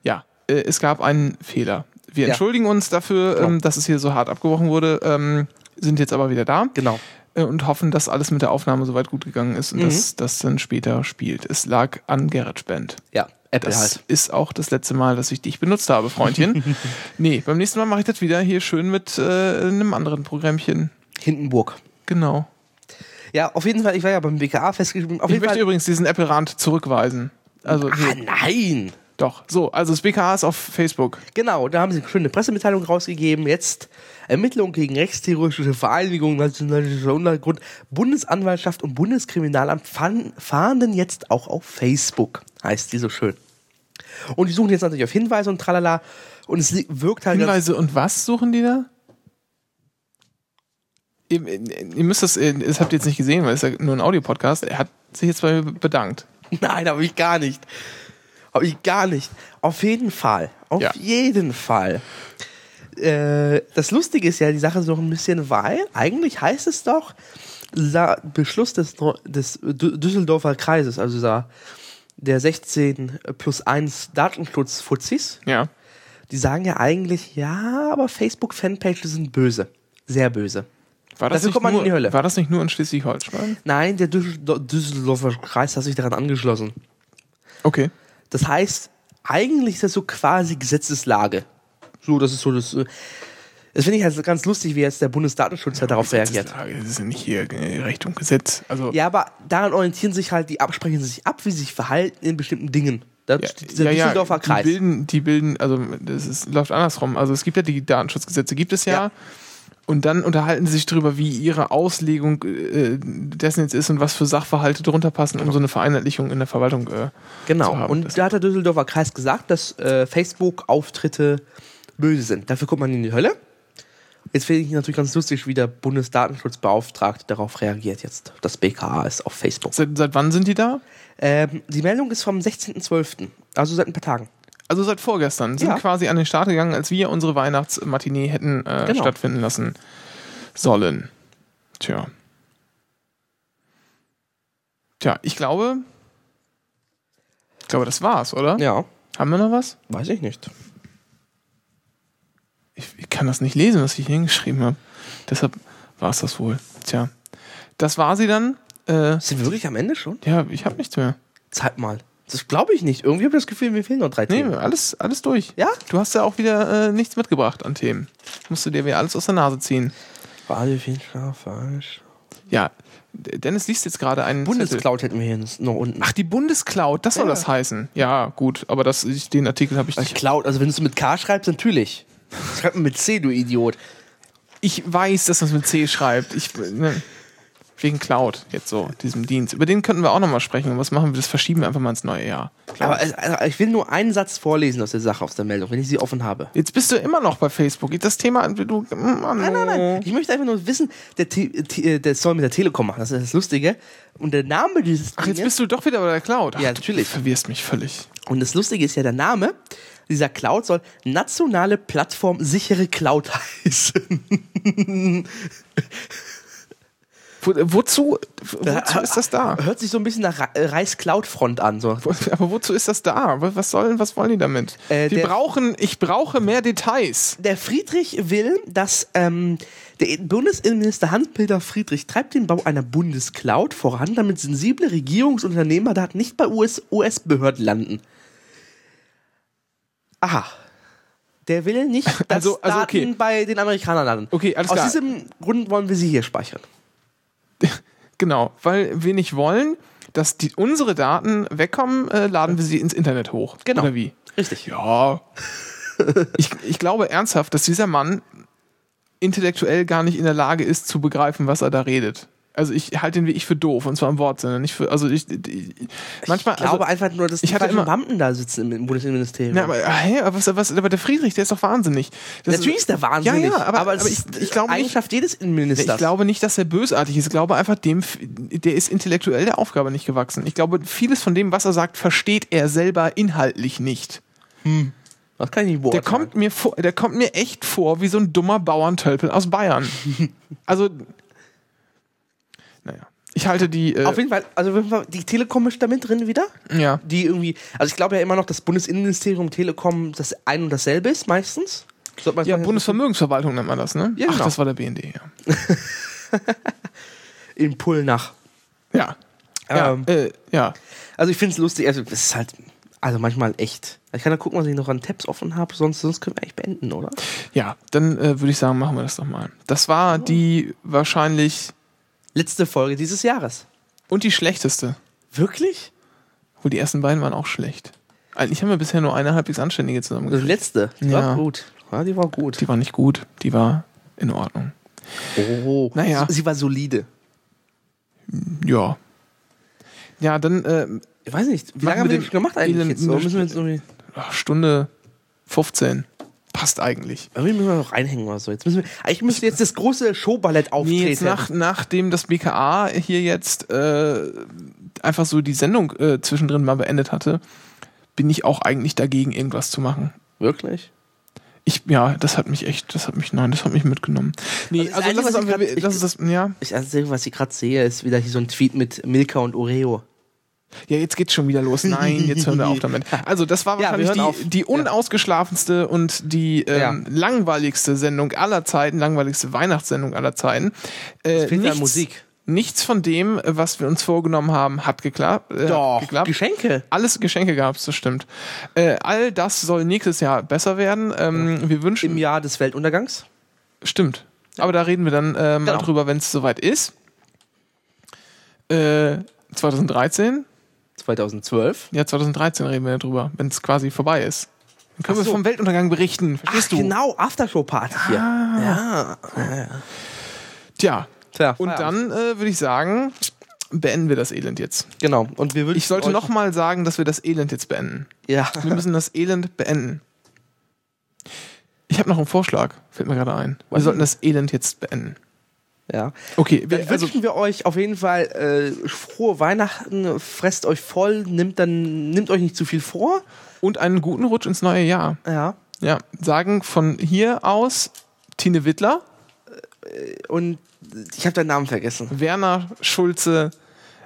Speaker 1: Ja, äh, es gab einen Fehler. Wir
Speaker 2: Ja.
Speaker 1: entschuldigen uns dafür,
Speaker 2: Genau.
Speaker 1: ähm, dass es hier so hart abgebrochen wurde, ähm, sind jetzt aber wieder da
Speaker 2: genau.
Speaker 1: äh, und hoffen, dass alles mit der Aufnahme soweit gut gegangen ist und
Speaker 2: Mhm.
Speaker 1: dass das dann später spielt. Es lag an GarageBand.
Speaker 2: Ja, Apple
Speaker 1: Das
Speaker 2: halt.
Speaker 1: ist auch das letzte Mal, dass ich dich benutzt habe, Freundchen. nee, beim nächsten Mal mache ich das wieder hier schön mit äh, einem anderen Programmchen.
Speaker 2: Hindenburg.
Speaker 1: Genau.
Speaker 2: Ja, auf jeden Fall, ich war ja beim BKA festgeschrieben. Auf
Speaker 1: Ich
Speaker 2: jeden
Speaker 1: möchte
Speaker 2: Fall.
Speaker 1: übrigens diesen Apple-Rand zurückweisen. Also,
Speaker 2: Ah,
Speaker 1: nee,
Speaker 2: nein!
Speaker 1: doch. So, also das BKA ist auf Facebook.
Speaker 2: Genau, da haben sie eine schöne Pressemitteilung rausgegeben. Jetzt Ermittlungen gegen rechtsterroristische Vereinigungen, nationalistischer Untergrund, Bundesanwaltschaft und Bundeskriminalamt fahren, fahnden jetzt auch auf Facebook, heißt die so schön. Und die suchen jetzt natürlich auf Hinweise und tralala. Und es wirkt halt
Speaker 1: Hinweise und was suchen die da? Ihr, ihr müsst das, das habt ihr jetzt nicht gesehen, weil es ist ja nur ein Audiopodcast. Er hat sich jetzt bei mir bedankt.
Speaker 2: Nein, habe ich gar nicht. Habe ich gar nicht. Auf jeden Fall. Auf
Speaker 1: Ja.
Speaker 2: jeden Fall. Äh, das Lustige ist ja die Sache so ein bisschen, weil eigentlich heißt es doch, dieser Beschluss des, des Dü- Düsseldorfer Kreises, also dieser, der 16 plus 1 Datenschutz-Fuzis,
Speaker 1: Ja.
Speaker 2: die sagen ja eigentlich, ja, aber Facebook-Fanpages sind böse. Sehr böse.
Speaker 1: War das,
Speaker 2: Dafür kommt man
Speaker 1: nur,
Speaker 2: in die Hölle.
Speaker 1: war das nicht nur in Schleswig-Holstein?
Speaker 2: Nein, der Düsseldor- Düsseldorfer Kreis hat sich daran angeschlossen.
Speaker 1: Okay.
Speaker 2: Das heißt, eigentlich ist das so quasi Gesetzeslage. So, das ist so das. äh, Das finde ich halt ganz lustig, wie jetzt der Bundesdatenschutz ja, darauf reagiert.
Speaker 1: Das ist ja nicht hier Recht und Gesetz. Also,
Speaker 2: Ja, aber daran orientieren sich halt, die absprechen sich ab, wie sie sich verhalten in bestimmten Dingen. Da
Speaker 1: Ja,
Speaker 2: dieser
Speaker 1: ja,
Speaker 2: Düsseldorfer
Speaker 1: die
Speaker 2: Kreis.
Speaker 1: bilden, die bilden, also das ist, läuft andersrum. Also es gibt ja die Datenschutzgesetze, gibt es ja.
Speaker 2: Ja.
Speaker 1: Und dann unterhalten sie sich darüber, wie ihre Auslegung äh, dessen jetzt ist und was für Sachverhalte drunter passen, um so eine Vereinheitlichung in der Verwaltung äh,
Speaker 2: Genau.
Speaker 1: zu haben.
Speaker 2: Und da hat der Düsseldorfer Kreis gesagt, dass äh, Facebook-Auftritte böse sind. Dafür kommt man in die Hölle. Jetzt finde ich natürlich ganz lustig, wie der Bundesdatenschutzbeauftragte darauf reagiert jetzt. Das BKA ist auf Facebook.
Speaker 1: seit, seit wann sind die da?
Speaker 2: Ähm, die Meldung ist vom 16.12., also seit ein paar Tagen.
Speaker 1: Also seit vorgestern. Sind
Speaker 2: Ja.
Speaker 1: quasi an den Start gegangen, als wir unsere Weihnachtsmatinee hätten äh,
Speaker 2: Genau.
Speaker 1: stattfinden lassen sollen. Tja. Tja, ich glaube. Ich glaube, das war's, oder?
Speaker 2: Ja,
Speaker 1: Haben wir noch was?
Speaker 2: weiß ich nicht.
Speaker 1: Ich, ich kann das nicht lesen, was ich hier hingeschrieben habe. Deshalb war es das wohl. Tja. Das war sie dann. Äh,
Speaker 2: Sind wir wirklich am Ende schon?
Speaker 1: ja, ich habe nichts mehr.
Speaker 2: Zeig mal. Das glaube ich nicht. Irgendwie habe ich das Gefühl, mir fehlen noch drei
Speaker 1: Nee,
Speaker 2: Themen.
Speaker 1: alles, alles durch.
Speaker 2: Ja?
Speaker 1: Du hast ja auch wieder äh, nichts mitgebracht an Themen. Musst du dir wieder alles aus der Nase ziehen.
Speaker 2: Radio viel falsch.
Speaker 1: Ja, Dennis liest jetzt gerade einen Zettel.
Speaker 2: Bundescloud hätten wir hier noch unten.
Speaker 1: Ach, die Bundescloud, das soll
Speaker 2: Ja.
Speaker 1: das heißen. Ja, gut, aber das, ich, den Artikel habe ich
Speaker 2: Ach,
Speaker 1: nicht.
Speaker 2: Cloud, also wenn du es mit K schreibst, natürlich. Schreib mit C, du Idiot.
Speaker 1: Ich weiß, dass man es mit C schreibt. Ich, ne, wegen Cloud, jetzt so, diesem Dienst. Über den könnten wir auch nochmal sprechen. Und was machen wir? Das verschieben wir einfach mal ins neue Jahr.
Speaker 2: Aber also, ich will nur einen Satz vorlesen aus der Sache, aus der Meldung, wenn ich sie offen habe.
Speaker 1: Jetzt bist du immer noch bei Facebook. Das Thema, du. Mann,
Speaker 2: Nein, nein, nein. Ich möchte einfach nur wissen, der, Te das soll mit der Telekom machen, das ist das Lustige. Und der Name dieses
Speaker 1: Ach, jetzt bist du doch wieder bei der Cloud. Ach,
Speaker 2: Ja,
Speaker 1: du
Speaker 2: natürlich.
Speaker 1: verwirrst mich völlig.
Speaker 2: Und das Lustige ist ja, der Name dieser Cloud soll nationale Plattform sichere Cloud heißen.
Speaker 1: Wo, wozu, wozu ist das da?
Speaker 2: Hört sich so ein bisschen nach äh, Reichs-Cloud-Front an. So.
Speaker 1: Aber wozu ist das da? Was sollen, was wollen die damit?
Speaker 2: Äh,
Speaker 1: Wir brauchen, ich brauche mehr Details.
Speaker 2: Der Friedrich will, dass ähm, der Bundesinnenminister Hans-Peter Friedrich treibt den Bau einer Bundescloud voran, damit sensible Regierungs- und Unternehmerdaten nicht bei US US-Behörden landen. Aha. Der will nicht, dass
Speaker 1: Also- also okay.
Speaker 2: Daten bei den Amerikanern landen.
Speaker 1: Okay, alles
Speaker 2: Aus
Speaker 1: klar.
Speaker 2: diesem Grund wollen wir sie hier speichern.
Speaker 1: Genau, weil wir nicht wollen, dass die, unsere Daten wegkommen, äh, laden wir sie ins Internet hoch.
Speaker 2: Genau.
Speaker 1: Oder wie?
Speaker 2: Richtig.
Speaker 1: Ja. ich, ich glaube ernsthaft, dass dieser Mann intellektuell gar nicht in der Lage ist, zu begreifen, was er da redet. Also ich halte ihn wie ich für doof, und zwar im Wortsinne, nicht für, also ich, ich manchmal,
Speaker 2: Ich glaube
Speaker 1: also,
Speaker 2: einfach nur, dass die
Speaker 1: ich hatte
Speaker 2: falschen
Speaker 1: immer-
Speaker 2: Beamten da sitzen im Bundesinnenministerium.
Speaker 1: ja, aber, hä, aber, was, was, aber der Friedrich, der ist doch wahnsinnig. Das
Speaker 2: Natürlich ist der wahnsinnig,
Speaker 1: Ja, ja, aber,
Speaker 2: aber,
Speaker 1: aber, ich, ich glaube nicht,
Speaker 2: Eigenschaft jedes Innenministers.
Speaker 1: ich glaube nicht, dass er bösartig ist. Ich glaube einfach, dem, der ist intellektuell der Aufgabe nicht gewachsen. Ich glaube, vieles von dem, was er sagt, versteht er selber inhaltlich nicht.
Speaker 2: das kann ich nicht
Speaker 1: Der
Speaker 2: beurteilen.
Speaker 1: kommt mir vor, der kommt mir echt vor wie so ein dummer Bauerntölpel aus Bayern. also. Ich halte die, äh,
Speaker 2: Auf jeden Fall, also die Telekom ist da mit drin wieder.
Speaker 1: ja,
Speaker 2: Die irgendwie, also ich glaube ja immer noch, dass Bundesinnenministerium Telekom das ein und dasselbe ist, meistens. Man
Speaker 1: ja, Bundesvermögensverwaltung nennt man das, ne?
Speaker 2: Ja,
Speaker 1: Ach,
Speaker 2: genau.
Speaker 1: das war der BND, ja.
Speaker 2: In Pullnach.
Speaker 1: Ja. Ja,
Speaker 2: Ähm.
Speaker 1: äh, ja.
Speaker 2: Also ich finde es lustig, also es ist halt, also manchmal echt. Ich kann da gucken, was ich noch an Tabs offen habe, sonst, sonst können wir eigentlich beenden, oder?
Speaker 1: Ja, dann äh, würde ich sagen, machen wir das doch mal. Das war die wahrscheinlich
Speaker 2: Letzte Folge dieses Jahres.
Speaker 1: und die schlechteste.
Speaker 2: Wirklich?
Speaker 1: Obwohl die ersten beiden waren auch schlecht. Eigentlich haben wir bisher nur eine halbwegs anständige
Speaker 2: Die
Speaker 1: zusammengekriegt.
Speaker 2: letzte. Die
Speaker 1: Ja.
Speaker 2: war gut. Ja, die war gut.
Speaker 1: Die war nicht gut, die war in Ordnung.
Speaker 2: Oh.
Speaker 1: Naja.
Speaker 2: Sie war solide.
Speaker 1: Ja. Ja, dann äh,
Speaker 2: Ich weiß nicht, wie lange haben
Speaker 1: wir den
Speaker 2: gemacht eigentlich jetzt? Oder müssen wir jetzt irgendwie,
Speaker 1: Stunde 15. Passt eigentlich.
Speaker 2: irgendwie müssen wir noch reinhängen oder so. Jetzt müssen wir, eigentlich müsste jetzt das große Showballett auftreten.
Speaker 1: Nee, jetzt nach, nachdem das BKA hier jetzt äh, einfach so die Sendung äh, zwischendrin mal beendet hatte, bin ich auch eigentlich dagegen, irgendwas zu machen.
Speaker 2: Wirklich?
Speaker 1: Ich, ja, das hat mich echt, das hat mich, nein, das hat mich mitgenommen. Nee,
Speaker 2: Also
Speaker 1: also, das, ist,
Speaker 2: ich grad-
Speaker 1: das ist das, ja.
Speaker 2: Ich, also, was ich gerade sehe, ist wieder hier so ein Tweet mit Milka und Oreo.
Speaker 1: Ja, jetzt geht's schon wieder los. Nein, jetzt hören wir auf damit. Also, das war
Speaker 2: Ja,
Speaker 1: wahrscheinlich die, die unausgeschlafenste und die ähm, langweiligste Sendung aller Zeiten, langweiligste Weihnachtssendung aller Zeiten. Äh,
Speaker 2: ja
Speaker 1: nichts,
Speaker 2: Musik.
Speaker 1: Nichts von dem, was wir uns vorgenommen haben, hat geklappt. Äh,
Speaker 2: Doch,
Speaker 1: geklappt.
Speaker 2: Geschenke.
Speaker 1: Alles Geschenke gab's, das stimmt. Äh, all das soll nächstes Jahr besser werden. Ähm, wir wünschen.
Speaker 2: Im Jahr des Weltuntergangs.
Speaker 1: Stimmt. Aber da reden wir dann äh, mal
Speaker 2: Genau.
Speaker 1: drüber, wenn es soweit ist. Äh, 2013?
Speaker 2: 2012.
Speaker 1: Ja, 2013 reden wir drüber, wenn es quasi vorbei ist. Dann können
Speaker 2: Ach
Speaker 1: wir
Speaker 2: so.
Speaker 1: vom Weltuntergang berichten. Verstehst
Speaker 2: Ach,
Speaker 1: du?
Speaker 2: genau, Aftershow-Party hier. Ja.
Speaker 1: Tja.
Speaker 2: Tja,
Speaker 1: Und dann äh, würde ich sagen, beenden wir das Elend jetzt.
Speaker 2: Genau. Und wir
Speaker 1: Ich sollte
Speaker 2: euch-
Speaker 1: noch mal sagen, dass wir das Elend jetzt beenden.
Speaker 2: Ja.
Speaker 1: Wir müssen das Elend beenden. Ich habe noch einen Vorschlag, fällt mir gerade ein. Wir sollten das Elend jetzt beenden.
Speaker 2: Ja.
Speaker 1: Okay, wir, also
Speaker 2: wünschen wir euch auf jeden Fall äh, frohe Weihnachten, fresst euch voll, nimmt dann nimmt euch nicht zu viel vor.
Speaker 1: und einen guten Rutsch ins neue Jahr.
Speaker 2: Ja.
Speaker 1: Ja, sagen von hier aus Tine Wittler,
Speaker 2: Und ich habe deinen Namen vergessen.
Speaker 1: Werner Schulze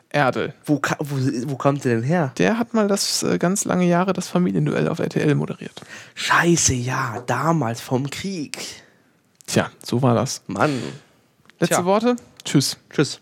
Speaker 1: Erdel.
Speaker 2: Wo, wo, wo kommt der denn her?
Speaker 1: Der hat mal das äh, ganz lange Jahre das Familienduell auf RTL moderiert.
Speaker 2: Scheiße, ja, damals vom Krieg.
Speaker 1: Tja, so war das.
Speaker 2: Mann.
Speaker 1: Letzte
Speaker 2: Tja.
Speaker 1: Worte? Tschüss.
Speaker 2: Tschüss.